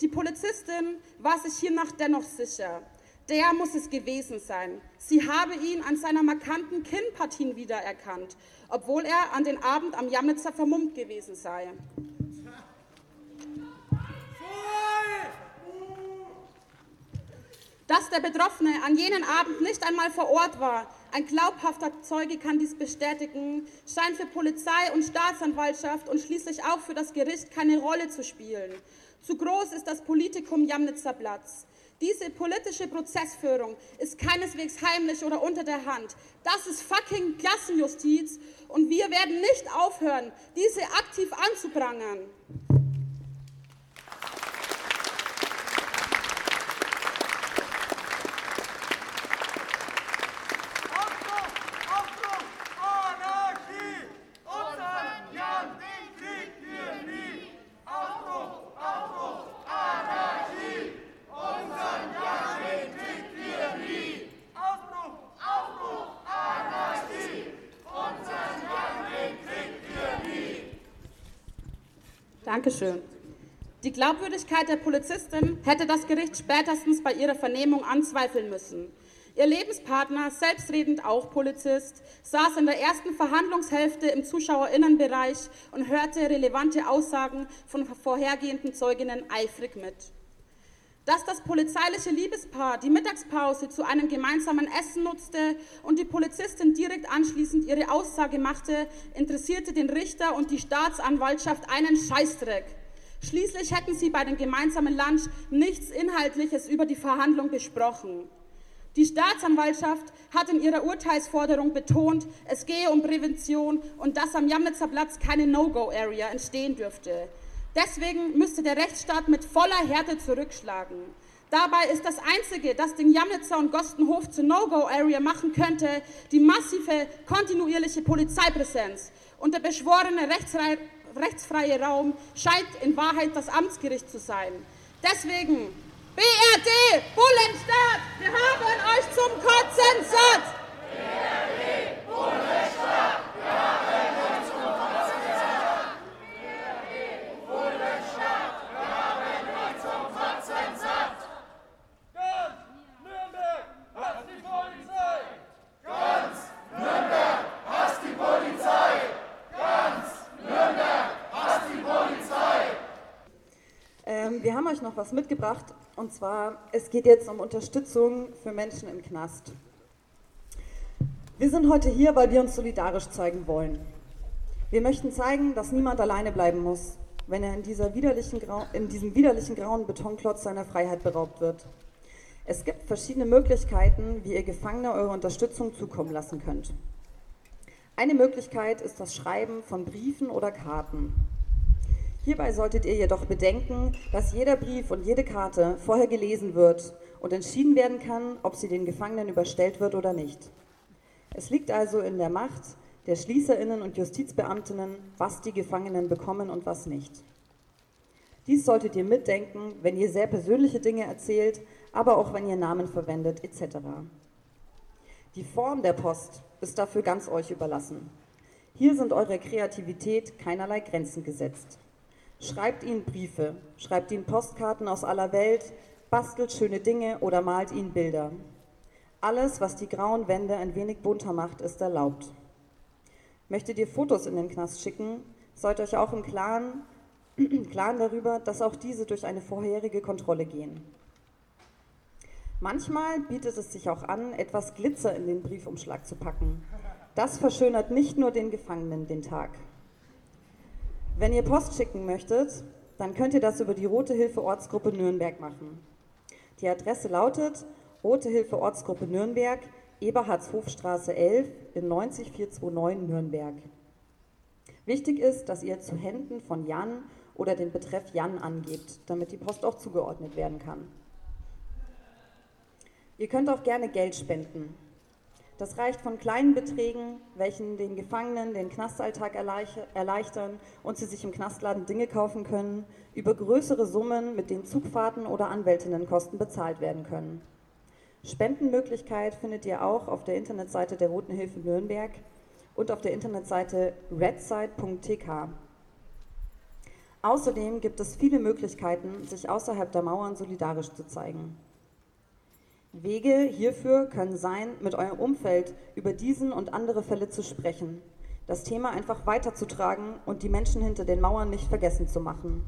Die Polizistin war sich hiernach dennoch sicher. Der muss es gewesen sein. Sie habe ihn an seiner markanten Kinnpartien wiedererkannt, obwohl er an den Abend am Jamnitzer vermummt gewesen sei. Dass der Betroffene an jenen Abend nicht einmal vor Ort war, ein glaubhafter Zeuge kann dies bestätigen, scheint für Polizei und Staatsanwaltschaft und schließlich auch für das Gericht keine Rolle zu spielen. Zu groß ist das Politikum Jamnitzer Platz. Diese politische Prozessführung ist keineswegs heimlich oder unter der Hand. Das ist fucking Klassenjustiz und wir werden nicht aufhören, diese aktiv anzuprangern. Glaubwürdigkeit der Polizistin hätte das Gericht spätestens bei ihrer Vernehmung anzweifeln müssen. Ihr Lebenspartner, selbstredend auch Polizist, saß in der ersten Verhandlungshälfte im Zuschauerinnenbereich und hörte relevante Aussagen von vorhergehenden Zeuginnen eifrig mit. Dass das polizeiliche Liebespaar die Mittagspause zu einem gemeinsamen Essen nutzte und die Polizistin direkt anschließend ihre Aussage machte, interessierte den Richter und die Staatsanwaltschaft einen Scheißdreck. Schließlich hätten sie bei dem gemeinsamen Lunch nichts Inhaltliches über die Verhandlung besprochen. Die Staatsanwaltschaft hat in ihrer Urteilsforderung betont, es gehe um Prävention und dass am Jamnitzer Platz keine No-Go-Area entstehen dürfte. Deswegen müsste der Rechtsstaat mit voller Härte zurückschlagen. Dabei ist das Einzige, das den Jamnitzer und Gostenhof zur No-Go-Area machen könnte, die massive, kontinuierliche Polizeipräsenz. Und der beschworene rechtsfreie, rechtsfreie Raum scheint in Wahrheit das Amtsgericht zu sein. Deswegen, BRD, Bullenstaat, wir haben euch zum Kotzen satt! BRD, Bullenstaat, wir haben euch zum Kotzen satt! Ähm, wir haben euch noch was mitgebracht und zwar, es geht jetzt um Unterstützung für Menschen im Knast. Wir sind heute hier, weil wir uns solidarisch zeigen wollen. Wir möchten zeigen, dass niemand alleine bleiben muss, wenn er in, dieser widerlichen in diesem widerlichen grauen Betonklotz seiner Freiheit beraubt wird. Es gibt verschiedene Möglichkeiten, wie ihr Gefangene eure Unterstützung zukommen lassen könnt. Eine Möglichkeit ist das Schreiben von Briefen oder Karten. Hierbei solltet ihr jedoch bedenken, dass jeder Brief und jede Karte vorher gelesen wird und entschieden werden kann, ob sie den Gefangenen überstellt wird oder nicht. Es liegt also in der Macht der Schließerinnen und Justizbeamtinnen, was die Gefangenen bekommen und was nicht. Dies solltet ihr mitdenken, wenn ihr sehr persönliche Dinge erzählt, aber auch wenn ihr Namen verwendet etc. Die Form der Post ist dafür ganz euch überlassen. Hier sind eurer Kreativität keinerlei Grenzen gesetzt. Schreibt ihnen Briefe, schreibt ihnen Postkarten aus aller Welt, bastelt schöne Dinge oder malt ihnen Bilder. Alles, was die grauen Wände ein wenig bunter macht, ist erlaubt. Möchtet ihr Fotos in den Knast schicken, sollt euch auch im Klaren, Klaren darüber, dass auch diese durch eine vorherige Kontrolle gehen. Manchmal bietet es sich auch an, etwas Glitzer in den Briefumschlag zu packen. Das verschönert nicht nur den Gefangenen den Tag. Wenn ihr Post schicken möchtet, dann könnt ihr das über die Rote Hilfe Ortsgruppe Nürnberg machen. Die Adresse lautet Rote Hilfe Ortsgruppe Nürnberg, Eberhardshofstraße 11 in 90429 Nürnberg. Wichtig ist, dass ihr zu Händen von Jan oder den Betreff Jan angebt, damit die Post auch zugeordnet werden kann. Ihr könnt auch gerne Geld spenden. Das reicht von kleinen Beträgen, welchen den Gefangenen den Knastalltag erleichtern und sie sich im Knastladen Dinge kaufen können, über größere Summen, mit denen Zugfahrten oder Anwältinnenkosten bezahlt werden können. Spendenmöglichkeit findet ihr auch auf der Internetseite der Roten Hilfe Nürnberg und auf der Internetseite redside.tk. Außerdem gibt es viele Möglichkeiten, sich außerhalb der Mauern solidarisch zu zeigen. Wege hierfür können sein, mit eurem Umfeld über diesen und andere Fälle zu sprechen, das Thema einfach weiterzutragen und die Menschen hinter den Mauern nicht vergessen zu machen.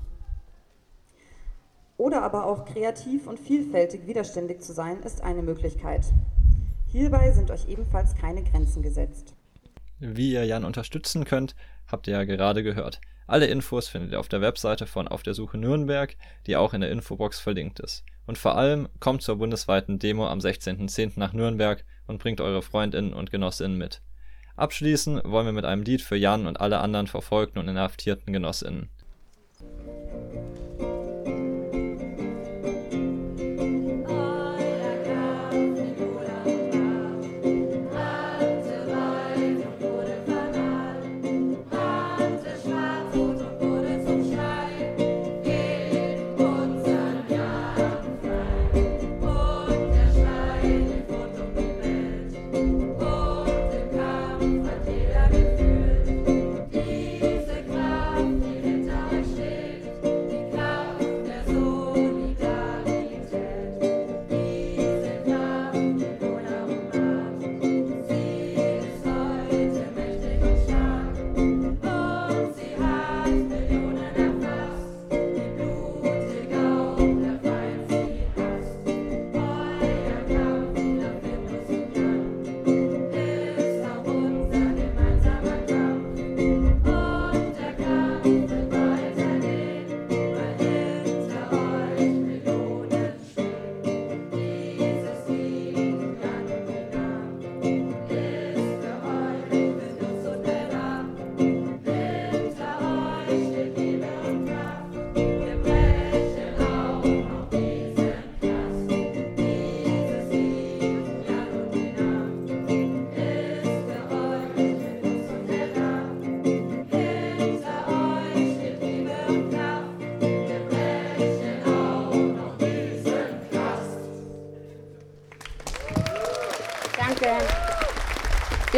Oder aber auch kreativ und vielfältig widerständig zu sein, ist eine Möglichkeit. Hierbei sind euch ebenfalls keine Grenzen gesetzt. Wie ihr Jan unterstützen könnt, habt ihr ja gerade gehört. Alle Infos findet ihr auf der Webseite von Auf der Suche Nürnberg, die auch in der Infobox verlinkt ist. Und vor allem kommt zur bundesweiten Demo am 16.10. nach Nürnberg und bringt eure Freundinnen und Genossinnen mit. Abschließen wollen wir mit einem Lied für Jan und alle anderen verfolgten und inhaftierten Genossinnen.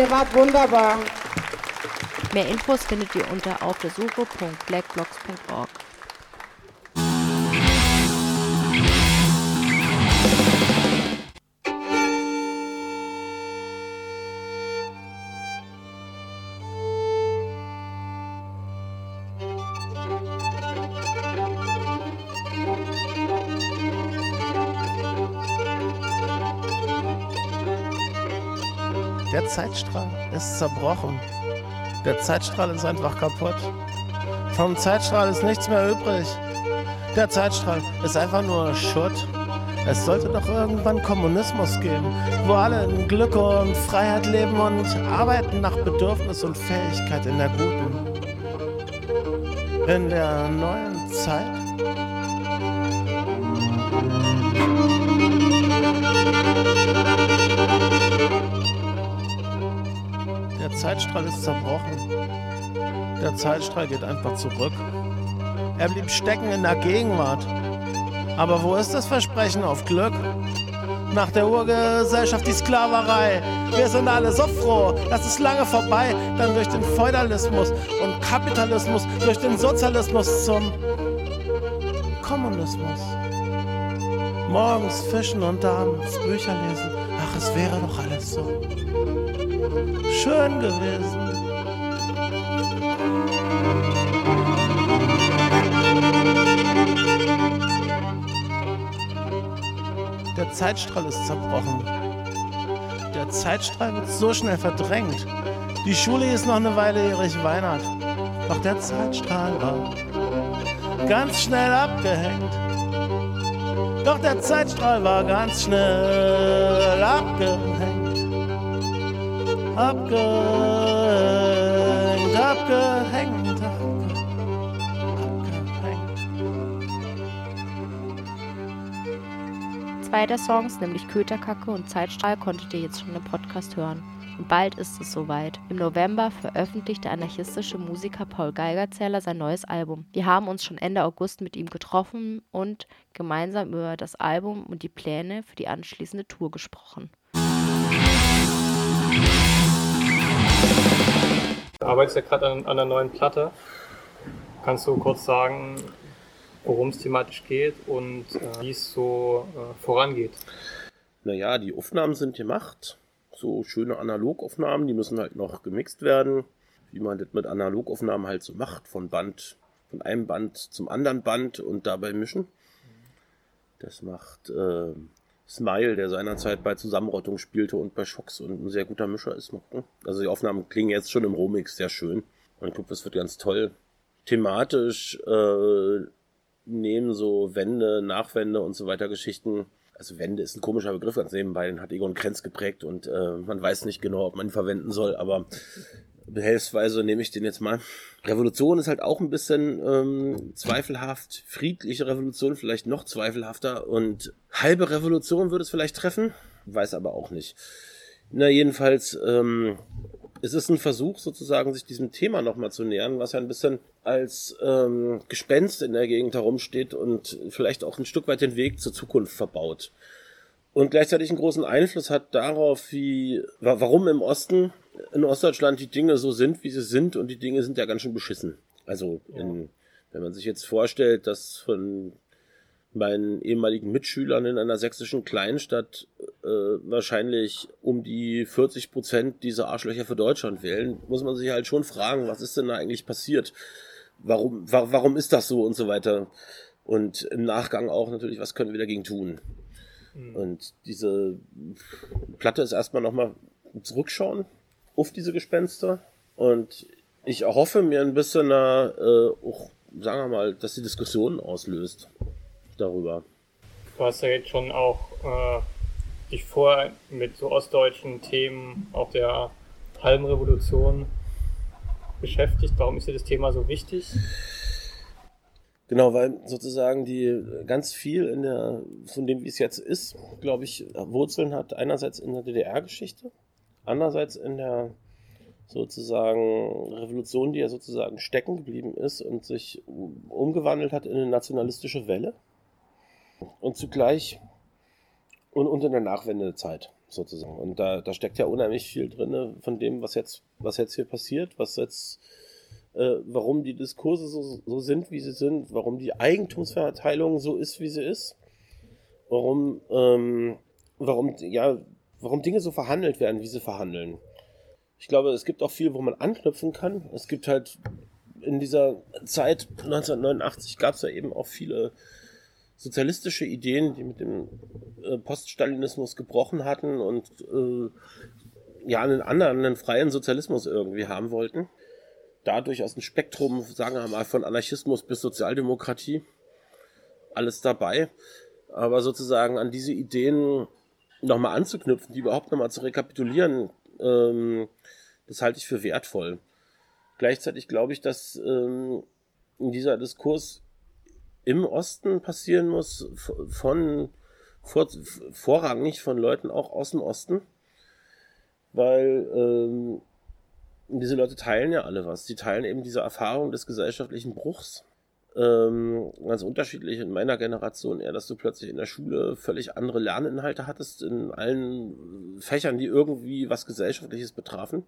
Ihr wart wunderbar. Mehr Infos findet ihr unter aufdersuche.blackblocks.org. Der Zeitstrahl ist zerbrochen. Der Zeitstrahl ist einfach kaputt. Vom Zeitstrahl ist nichts mehr übrig. Der Zeitstrahl ist einfach nur Schutt. Es sollte doch irgendwann Kommunismus geben, wo alle in Glück und Freiheit leben und arbeiten nach Bedürfnis und Fähigkeit in der guten. In der neuen Zeit. Zeitstrahl ist zerbrochen. Der Zeitstrahl geht einfach zurück. Er blieb stecken in der Gegenwart. Aber wo ist das Versprechen auf Glück? Nach der Urgesellschaft die Sklaverei. Wir sind alle so froh, das ist lange vorbei. Dann durch den Feudalismus und Kapitalismus, durch den Sozialismus zum Kommunismus. Morgens fischen und abends Bücher lesen. Ach, es wäre doch alles so schön gewesen. Der Zeitstrahl ist zerbrochen. Der Zeitstrahl wird so schnell verdrängt. Die Schule ist noch eine Weile Erich Weinert. Doch der Zeitstrahl war ganz schnell abgehängt. Doch der Zeitstrahl war ganz schnell abgehängt. Abgehängt, abgehängt, Zwei der Songs, nämlich Köterkacke und Zeitstrahl, konntet ihr jetzt schon im Podcast hören. Und bald ist es soweit. Im November veröffentlicht der anarchistische Musiker Paul Geigerzähler sein neues Album. Wir haben uns schon Ende August mit ihm getroffen und gemeinsam über das Album und die Pläne für die anschließende Tour gesprochen. Du arbeitest ja gerade an, an einer neuen Platte. Kannst du kurz sagen, worum es thematisch geht und äh, wie es so äh, vorangeht? Naja, die Aufnahmen sind gemacht. So schöne Analogaufnahmen, die müssen halt noch gemixt werden. Wie man das mit Analogaufnahmen halt so macht, von Band, von einem Band zum anderen Band und dabei mischen. Das macht äh, Smile, der seinerzeit bei Zusammenrottung spielte und bei Schocks und ein sehr guter Mischer ist. Also die Aufnahmen klingen jetzt schon im Romix sehr schön. Und ich glaube, das wird ganz toll. Thematisch äh, nehmen so Wände, Nachwände und so weiter Geschichten. Also Wände ist ein komischer Begriff ganz nebenbei, den hat Egon Krenz geprägt und äh, man weiß nicht genau, ob man ihn verwenden soll, aber behelfsweise nehme ich den jetzt mal. Revolution ist halt auch ein bisschen ähm, zweifelhaft. Friedliche Revolution vielleicht noch zweifelhafter und halbe Revolution würde es vielleicht treffen, weiß aber auch nicht. Na jedenfalls ähm, es ist ein Versuch sozusagen, sich diesem Thema nochmal zu nähern, was ja ein bisschen als ähm, Gespenst in der Gegend herumsteht und vielleicht auch ein Stück weit den Weg zur Zukunft verbaut. Und gleichzeitig einen großen Einfluss hat darauf, wie, warum im Osten, in Ostdeutschland die Dinge so sind, wie sie sind und die Dinge sind ja ganz schön beschissen. Also, in, wenn man sich jetzt vorstellt, dass von meinen ehemaligen Mitschülern in einer sächsischen Kleinstadt äh, wahrscheinlich um die 40 Prozent diese Arschlöcher für Deutschland wählen, muss man sich halt schon fragen, was ist denn da eigentlich passiert? Warum, wa warum ist das so und so weiter? Und im Nachgang auch natürlich, was können wir dagegen tun? Mhm. Und diese Platte ist erstmal nochmal zurückschauen auf diese Gespenster. Und ich erhoffe mir ein bisschen, äh, auch, sagen wir mal, dass die Diskussion auslöst darüber. Du hast ja jetzt schon auch äh, dich vor mit so ostdeutschen Themen, auch der halben Revolution beschäftigt. Warum ist dir das Thema so wichtig? Genau, weil sozusagen die ganz viel in der, von dem, wie es jetzt ist, glaube ich, Wurzeln hat einerseits in der DDR-Geschichte, andererseits in der sozusagen Revolution, die ja sozusagen stecken geblieben ist und sich umgewandelt hat in eine nationalistische Welle und zugleich und, und in der Nachwendezeit sozusagen. Und da, da steckt ja unheimlich viel drin von dem, was jetzt, was jetzt hier passiert, was jetzt, äh, warum die Diskurse so, so sind, wie sie sind, warum die Eigentumsverteilung so ist, wie sie ist, warum, ähm, warum, ja, warum Dinge so verhandelt werden, wie sie verhandeln. Ich glaube, es gibt auch viel, wo man anknüpfen kann. Es gibt halt in dieser Zeit 1989 gab es ja eben auch viele sozialistische Ideen, die mit dem äh, Poststalinismus gebrochen hatten und äh, ja einen anderen, einen freien Sozialismus irgendwie haben wollten. Da durchaus ein Spektrum, sagen wir mal, von Anarchismus bis Sozialdemokratie. Alles dabei. Aber sozusagen an diese Ideen nochmal anzuknüpfen, die überhaupt nochmal zu rekapitulieren, ähm, das halte ich für wertvoll. Gleichzeitig glaube ich, dass ähm, dieser Diskurs im Osten passieren muss, von vor, vorrangig von Leuten auch aus dem Osten, weil ähm, diese Leute teilen ja alle was. Die teilen eben diese Erfahrung des gesellschaftlichen Bruchs. Ähm, ganz unterschiedlich in meiner Generation eher, dass du plötzlich in der Schule völlig andere Lerninhalte hattest in allen Fächern, die irgendwie was Gesellschaftliches betrafen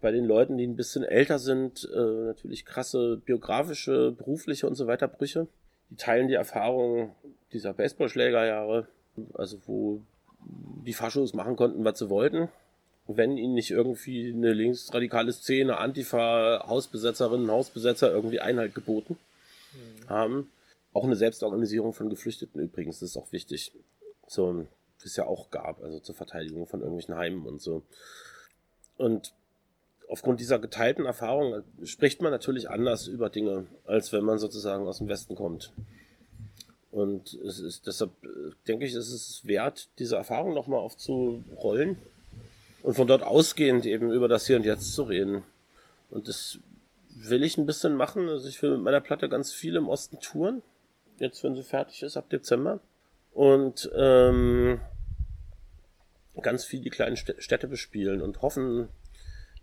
bei den Leuten, die ein bisschen älter sind, äh, natürlich krasse biografische, berufliche und so weiter Brüche. Die teilen die Erfahrung dieser Baseballschlägerjahre, also wo die Faschos machen konnten, was sie wollten. Wenn ihnen nicht irgendwie eine linksradikale Szene, Antifa, Hausbesetzerinnen, Hausbesetzer irgendwie Einhalt geboten mhm. haben. Auch eine Selbstorganisierung von Geflüchteten übrigens, das ist auch wichtig. So, wie es ja auch gab, also zur Verteidigung von irgendwelchen Heimen und so. Und aufgrund dieser geteilten Erfahrung spricht man natürlich anders über Dinge, als wenn man sozusagen aus dem Westen kommt. Und es ist deshalb, äh, denke ich, es ist wert, diese Erfahrung nochmal aufzurollen und von dort ausgehend eben über das Hier und Jetzt zu reden. Und das will ich ein bisschen machen. Also ich will mit meiner Platte ganz viel im Osten touren. Jetzt, wenn sie fertig ist, ab Dezember. Und ähm, ganz viel die kleinen Städte bespielen und hoffen,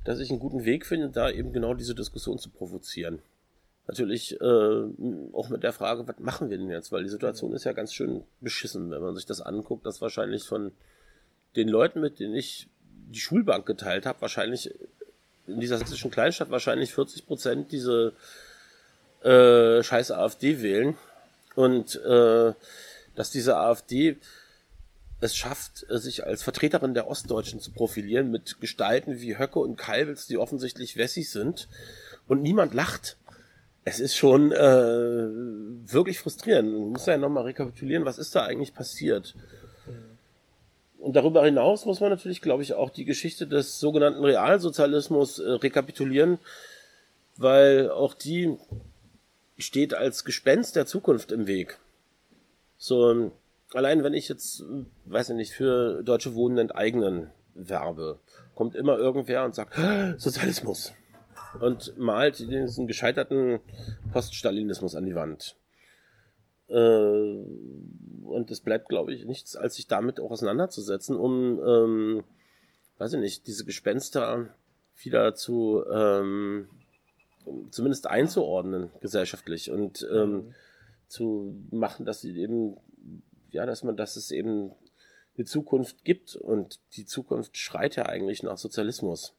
dass ich einen guten Weg finde, da eben genau diese Diskussion zu provozieren. Natürlich äh, auch mit der Frage, was machen wir denn jetzt? Weil die Situation ist ja ganz schön beschissen, wenn man sich das anguckt, dass wahrscheinlich von den Leuten, mit denen ich die Schulbank geteilt habe, wahrscheinlich in dieser sächsischen Kleinstadt wahrscheinlich 40 Prozent diese äh, scheiß AfD wählen. Und äh, dass diese AfD es schafft, sich als Vertreterin der Ostdeutschen zu profilieren mit Gestalten wie Höcke und Kalbels, die offensichtlich Wessis sind. Und niemand lacht. Es ist schon äh, wirklich frustrierend. Man muss ja nochmal rekapitulieren, was ist da eigentlich passiert. Und darüber hinaus muss man natürlich, glaube ich, auch die Geschichte des sogenannten Realsozialismus äh, rekapitulieren, weil auch die steht als Gespenst der Zukunft im Weg. So, allein wenn ich jetzt, weiß ich nicht, für deutsche Wohnen enteignen werbe, kommt immer irgendwer und sagt, Sozialismus. Und malt diesen gescheiterten Poststalinismus an die Wand. Äh, und es bleibt, glaube ich, nichts, als sich damit auch auseinanderzusetzen, um, ähm, weiß ich nicht, diese Gespenster wieder zu, ähm, zumindest einzuordnen gesellschaftlich und ähm, mhm. zu machen, dass sie eben ja, dass man, dass es eben eine Zukunft gibt und die Zukunft schreit ja eigentlich nach Sozialismus.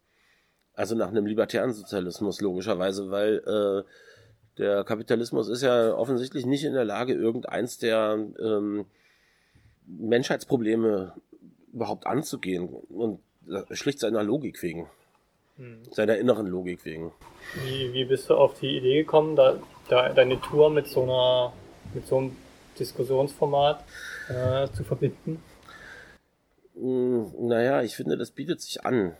Also nach einem libertären Sozialismus, logischerweise, weil äh, der Kapitalismus ist ja offensichtlich nicht in der Lage, irgendeins der ähm, Menschheitsprobleme überhaupt anzugehen und schlicht seiner Logik wegen. Hm. Seiner inneren Logik wegen. Wie, wie bist du auf die Idee gekommen, da, da deine Tour mit so einer, mit so einem Diskussionsformat äh, zu verbinden? Hm, naja, ich finde, das bietet sich an.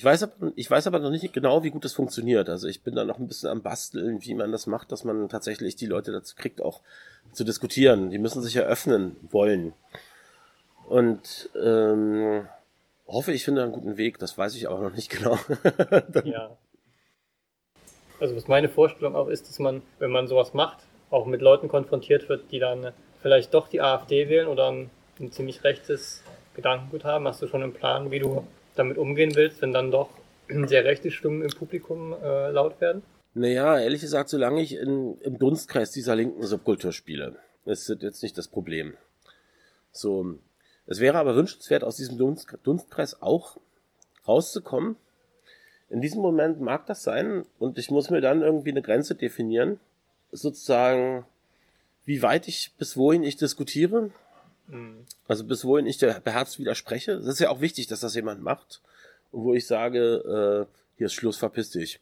Ich weiß, aber, ich weiß aber noch nicht genau, wie gut das funktioniert. Also ich bin da noch ein bisschen am Basteln, wie man das macht, dass man tatsächlich die Leute dazu kriegt, auch zu diskutieren. Die müssen sich eröffnen wollen. Und ähm, hoffe, ich finde einen guten Weg. Das weiß ich aber noch nicht genau. ja. Also was meine Vorstellung auch ist, dass man, wenn man sowas macht, auch mit Leuten konfrontiert wird, die dann vielleicht doch die AfD wählen oder ein ziemlich rechtes Gedankengut haben? Hast du schon einen Plan, wie du damit umgehen willst, wenn dann doch sehr rechte Stimmen im Publikum äh, laut werden? Naja, ehrlich gesagt, solange ich in, im Dunstkreis dieser linken Subkultur spiele, ist das jetzt nicht das Problem. So, es wäre aber wünschenswert, aus diesem Dunst, Dunstkreis auch rauszukommen. In diesem Moment mag das sein und ich muss mir dann irgendwie eine Grenze definieren sozusagen, wie weit ich, bis wohin ich diskutiere. Mhm. Also bis wohin ich der beherzt widerspreche. Das ist ja auch wichtig, dass das jemand macht. Wo ich sage, äh, hier ist Schluss, verpiss dich.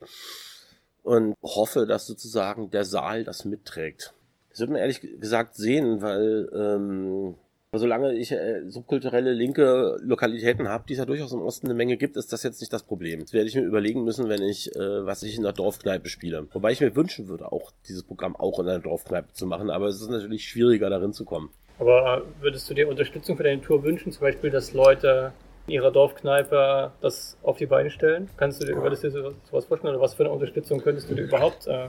Und hoffe, dass sozusagen der Saal das mitträgt. Das wird man ehrlich gesagt sehen, weil ähm, solange ich äh, subkulturelle linke Lokalitäten habe, die es ja durchaus im Osten eine Menge gibt, ist das jetzt nicht das Problem. Das werde ich mir überlegen müssen, wenn ich, äh, was ich in der Dorfkneipe spiele. Wobei ich mir wünschen würde, auch dieses Programm auch in einer Dorfkneipe zu machen, aber es ist natürlich schwieriger, darin zu kommen. Aber äh, würdest du dir Unterstützung für deine Tour wünschen, zum Beispiel, dass Leute in ihrer Dorfkneipe das auf die Beine stellen? Kannst du dir, würdest du dir sowas vorstellen oder was für eine Unterstützung könntest du dir überhaupt äh,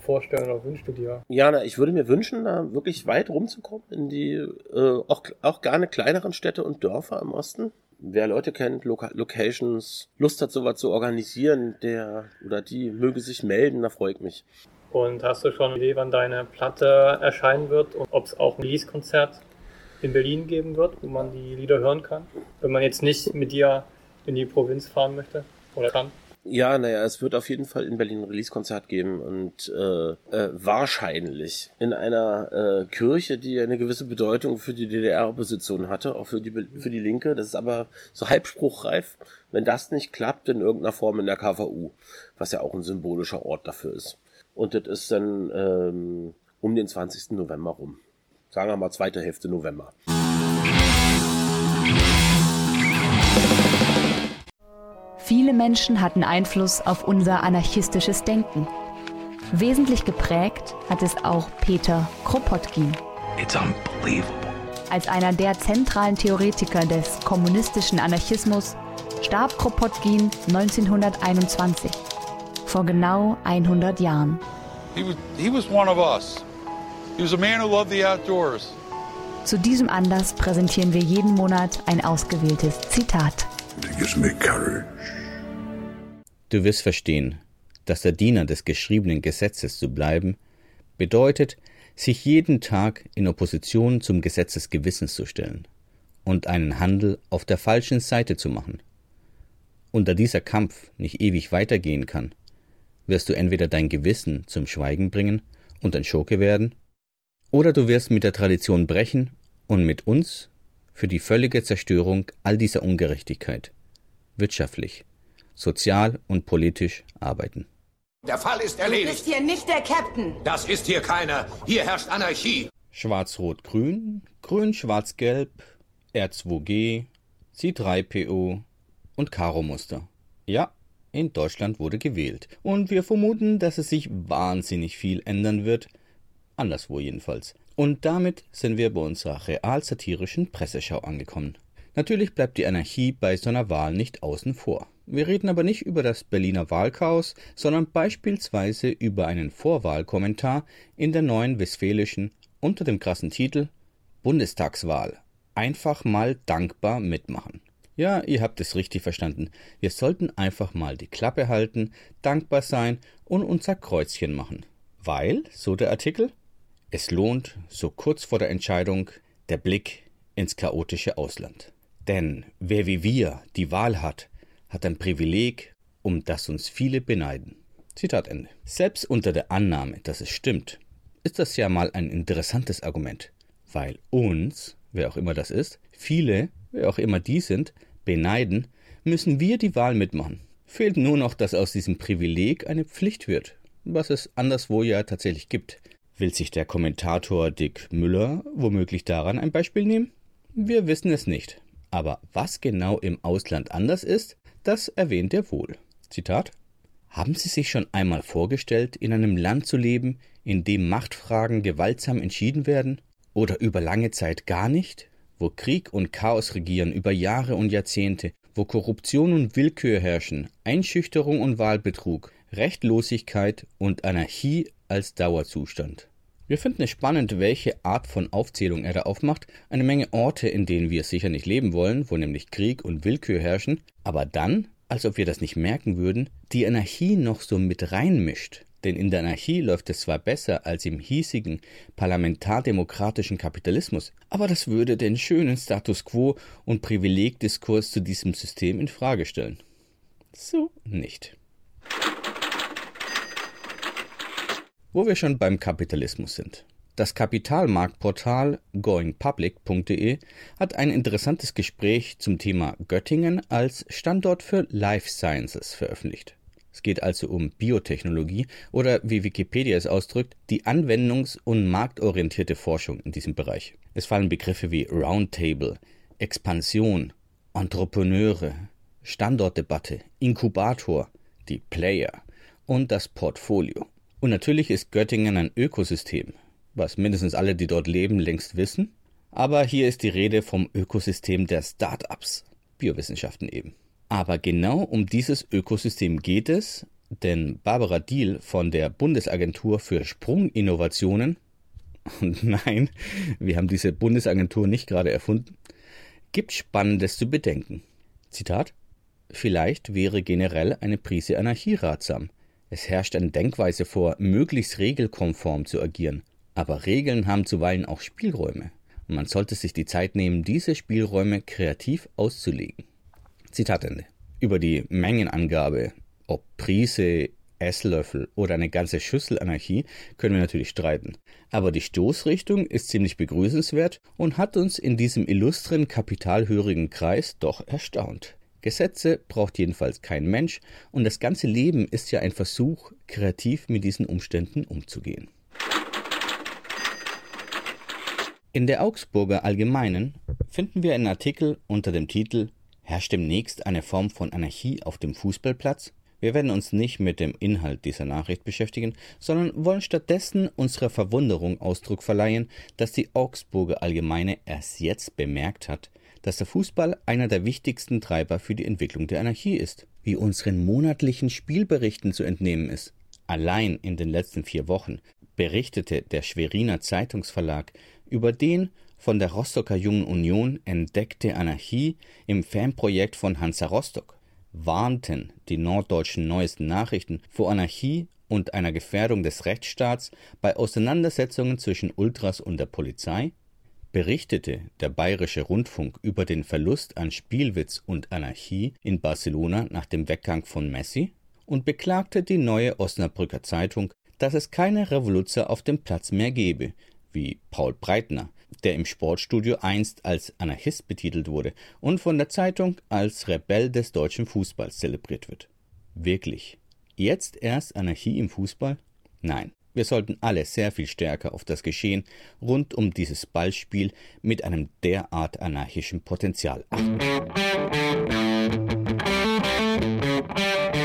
vorstellen oder wünschst du dir? Ja, na, ich würde mir wünschen, da wirklich weit rumzukommen in die äh, auch, auch gerne kleineren Städte und Dörfer im Osten. Wer Leute kennt, Loca Locations, Lust hat, sowas zu organisieren, der oder die möge sich melden, da freue ich mich. Und hast du schon eine Idee, wann deine Platte erscheinen wird und ob es auch ein Release-Konzert in Berlin geben wird, wo man die Lieder hören kann, wenn man jetzt nicht mit dir in die Provinz fahren möchte oder kann? Ja, naja, es wird auf jeden Fall in Berlin ein Release-Konzert geben und äh, äh, wahrscheinlich in einer äh, Kirche, die eine gewisse Bedeutung für die DDR-Opposition hatte, auch für die für die Linke. Das ist aber so halbspruchreif. Wenn das nicht klappt, in irgendeiner Form in der KVU, was ja auch ein symbolischer Ort dafür ist. Und das ist dann ähm, um den 20. November rum. Sagen wir mal zweite Hälfte November. Viele Menschen hatten Einfluss auf unser anarchistisches Denken. Wesentlich geprägt hat es auch Peter Kropotkin. It's unbelievable. Als einer der zentralen Theoretiker des kommunistischen Anarchismus starb Kropotkin 1921, vor genau 100 Jahren. Zu diesem Anlass präsentieren wir jeden Monat ein ausgewähltes Zitat. Du wirst verstehen, dass der Diener des geschriebenen Gesetzes zu bleiben, bedeutet, sich jeden Tag in Opposition zum Gesetz des Gewissens zu stellen und einen Handel auf der falschen Seite zu machen. Und da dieser Kampf nicht ewig weitergehen kann, wirst du entweder dein Gewissen zum Schweigen bringen und ein Schurke werden, oder du wirst mit der Tradition brechen und mit uns für die völlige Zerstörung all dieser Ungerechtigkeit wirtschaftlich, sozial und politisch arbeiten. Der Fall ist Du erledigt. bist hier nicht der Captain. Das ist hier keiner. Hier herrscht Anarchie. Schwarz-Rot-Grün, Grün-Schwarz-Gelb, R2G, C3PO und Karo-Muster. Ja, in Deutschland wurde gewählt. Und wir vermuten, dass es sich wahnsinnig viel ändern wird. Anderswo jedenfalls. Und damit sind wir bei unserer real-satirischen Presseschau angekommen. Natürlich bleibt die Anarchie bei so einer Wahl nicht außen vor. Wir reden aber nicht über das Berliner Wahlchaos, sondern beispielsweise über einen Vorwahlkommentar in der neuen Westfälischen unter dem krassen Titel Bundestagswahl. Einfach mal dankbar mitmachen. Ja, ihr habt es richtig verstanden. Wir sollten einfach mal die Klappe halten, dankbar sein und unser Kreuzchen machen. Weil, so der Artikel, es lohnt, so kurz vor der Entscheidung, der Blick ins chaotische Ausland. Denn wer wie wir die Wahl hat, hat ein Privileg, um das uns viele beneiden. Zitat Ende. Selbst unter der Annahme, dass es stimmt, ist das ja mal ein interessantes Argument, weil uns, wer auch immer das ist, viele, wer auch immer die sind, beneiden, müssen wir die Wahl mitmachen. Fehlt nur noch, dass aus diesem Privileg eine Pflicht wird, was es anderswo ja tatsächlich gibt. Will sich der Kommentator Dick Müller womöglich daran ein Beispiel nehmen? Wir wissen es nicht. Aber was genau im Ausland anders ist, das erwähnt er wohl. Zitat Haben Sie sich schon einmal vorgestellt, in einem Land zu leben, in dem Machtfragen gewaltsam entschieden werden? Oder über lange Zeit gar nicht? Wo Krieg und Chaos regieren über Jahre und Jahrzehnte, wo Korruption und Willkür herrschen, Einschüchterung und Wahlbetrug, Rechtlosigkeit und Anarchie als Dauerzustand. Wir finden es spannend, welche Art von Aufzählung er da aufmacht. Eine Menge Orte, in denen wir sicher nicht leben wollen, wo nämlich Krieg und Willkür herrschen, aber dann, als ob wir das nicht merken würden, die Anarchie noch so mit reinmischt. Denn in der Anarchie läuft es zwar besser als im hiesigen parlamentardemokratischen Kapitalismus, aber das würde den schönen Status quo und Privilegdiskurs zu diesem System in Frage stellen. So nicht. Wo wir schon beim Kapitalismus sind. Das Kapitalmarktportal goingpublic.de hat ein interessantes Gespräch zum Thema Göttingen als Standort für Life Sciences veröffentlicht. Es geht also um Biotechnologie oder wie Wikipedia es ausdrückt, die anwendungs- und marktorientierte Forschung in diesem Bereich. Es fallen Begriffe wie Roundtable, Expansion, Entrepreneure, Standortdebatte, Inkubator, die Player und das Portfolio. Und natürlich ist Göttingen ein Ökosystem, was mindestens alle, die dort leben, längst wissen. Aber hier ist die Rede vom Ökosystem der Start-ups, Biowissenschaften eben. Aber genau um dieses Ökosystem geht es, denn Barbara Diel von der Bundesagentur für Sprunginnovationen, und nein, wir haben diese Bundesagentur nicht gerade erfunden, gibt Spannendes zu bedenken. Zitat Vielleicht wäre generell eine Prise Anarchie ratsam. Es herrscht eine Denkweise vor, möglichst regelkonform zu agieren. Aber Regeln haben zuweilen auch Spielräume. Und man sollte sich die Zeit nehmen, diese Spielräume kreativ auszulegen. Zitat Ende. Über die Mengenangabe, ob Prise, Esslöffel oder eine ganze Schüssel Anarchie, können wir natürlich streiten. Aber die Stoßrichtung ist ziemlich begrüßenswert und hat uns in diesem illustren, kapitalhörigen Kreis doch erstaunt. Gesetze braucht jedenfalls kein Mensch und das ganze Leben ist ja ein Versuch, kreativ mit diesen Umständen umzugehen. In der Augsburger Allgemeinen finden wir einen Artikel unter dem Titel Herrscht demnächst eine Form von Anarchie auf dem Fußballplatz? Wir werden uns nicht mit dem Inhalt dieser Nachricht beschäftigen, sondern wollen stattdessen unserer Verwunderung Ausdruck verleihen, dass die Augsburger Allgemeine erst jetzt bemerkt hat, dass der Fußball einer der wichtigsten Treiber für die Entwicklung der Anarchie ist, wie unseren monatlichen Spielberichten zu entnehmen ist. Allein in den letzten vier Wochen berichtete der Schweriner Zeitungsverlag über den von der Rostocker Jungen Union entdeckte Anarchie im Fanprojekt von Hansa Rostock, warnten die norddeutschen neuesten Nachrichten vor Anarchie und einer Gefährdung des Rechtsstaats bei Auseinandersetzungen zwischen Ultras und der Polizei, berichtete der Bayerische Rundfunk über den Verlust an Spielwitz und Anarchie in Barcelona nach dem Weggang von Messi und beklagte die Neue Osnabrücker Zeitung, dass es keine Revoluzer auf dem Platz mehr gebe, wie Paul Breitner, der im Sportstudio einst als Anarchist betitelt wurde und von der Zeitung als Rebell des deutschen Fußballs zelebriert wird. Wirklich? Jetzt erst Anarchie im Fußball? Nein, wir sollten alle sehr viel stärker auf das Geschehen rund um dieses Ballspiel mit einem derart anarchischen Potenzial achten.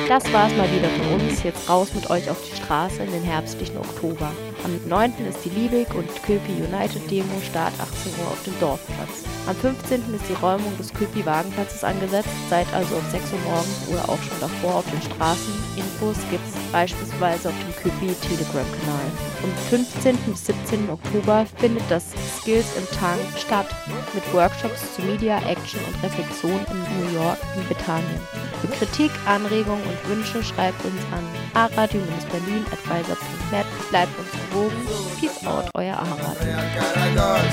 Das war's mal wieder von uns. Jetzt raus mit euch auf die Straße in den herbstlichen Oktober. Am 9. ist die Liebig und Köpi United Demo, Start 18 Uhr auf dem Dorfplatz. Am 15. ist die Räumung des Köpi Wagenplatzes angesetzt, seid also um 6 Uhr morgens oder auch schon davor auf den Straßen. Infos gibt's beispielsweise auf dem Köpi Telegram-Kanal. Am 15. bis 17. Oktober findet das Skills im Tank statt, mit Workshops zu Media, Action und Reflexion in New York und Britannien. Für Kritik, Anregungen und Wünsche schreibt uns an aradio-berlin.advisor.net. Bleibt uns gewogen. Peace out, euer Arat.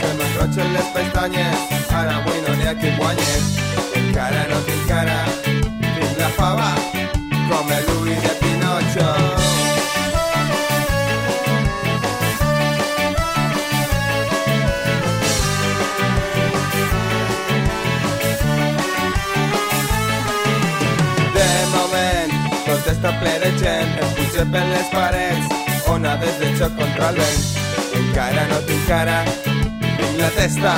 Enrochen les pestañes, ara avui no n'hi ha qui guanyi. Encara no tinc cara, tinc la fava, com el Louis de Pinocho. De moment, tot està ple de gent, em puja per les parets, ona desde contra el cara no t'encara, tinc la testa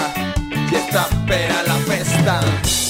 y et tapera la festa.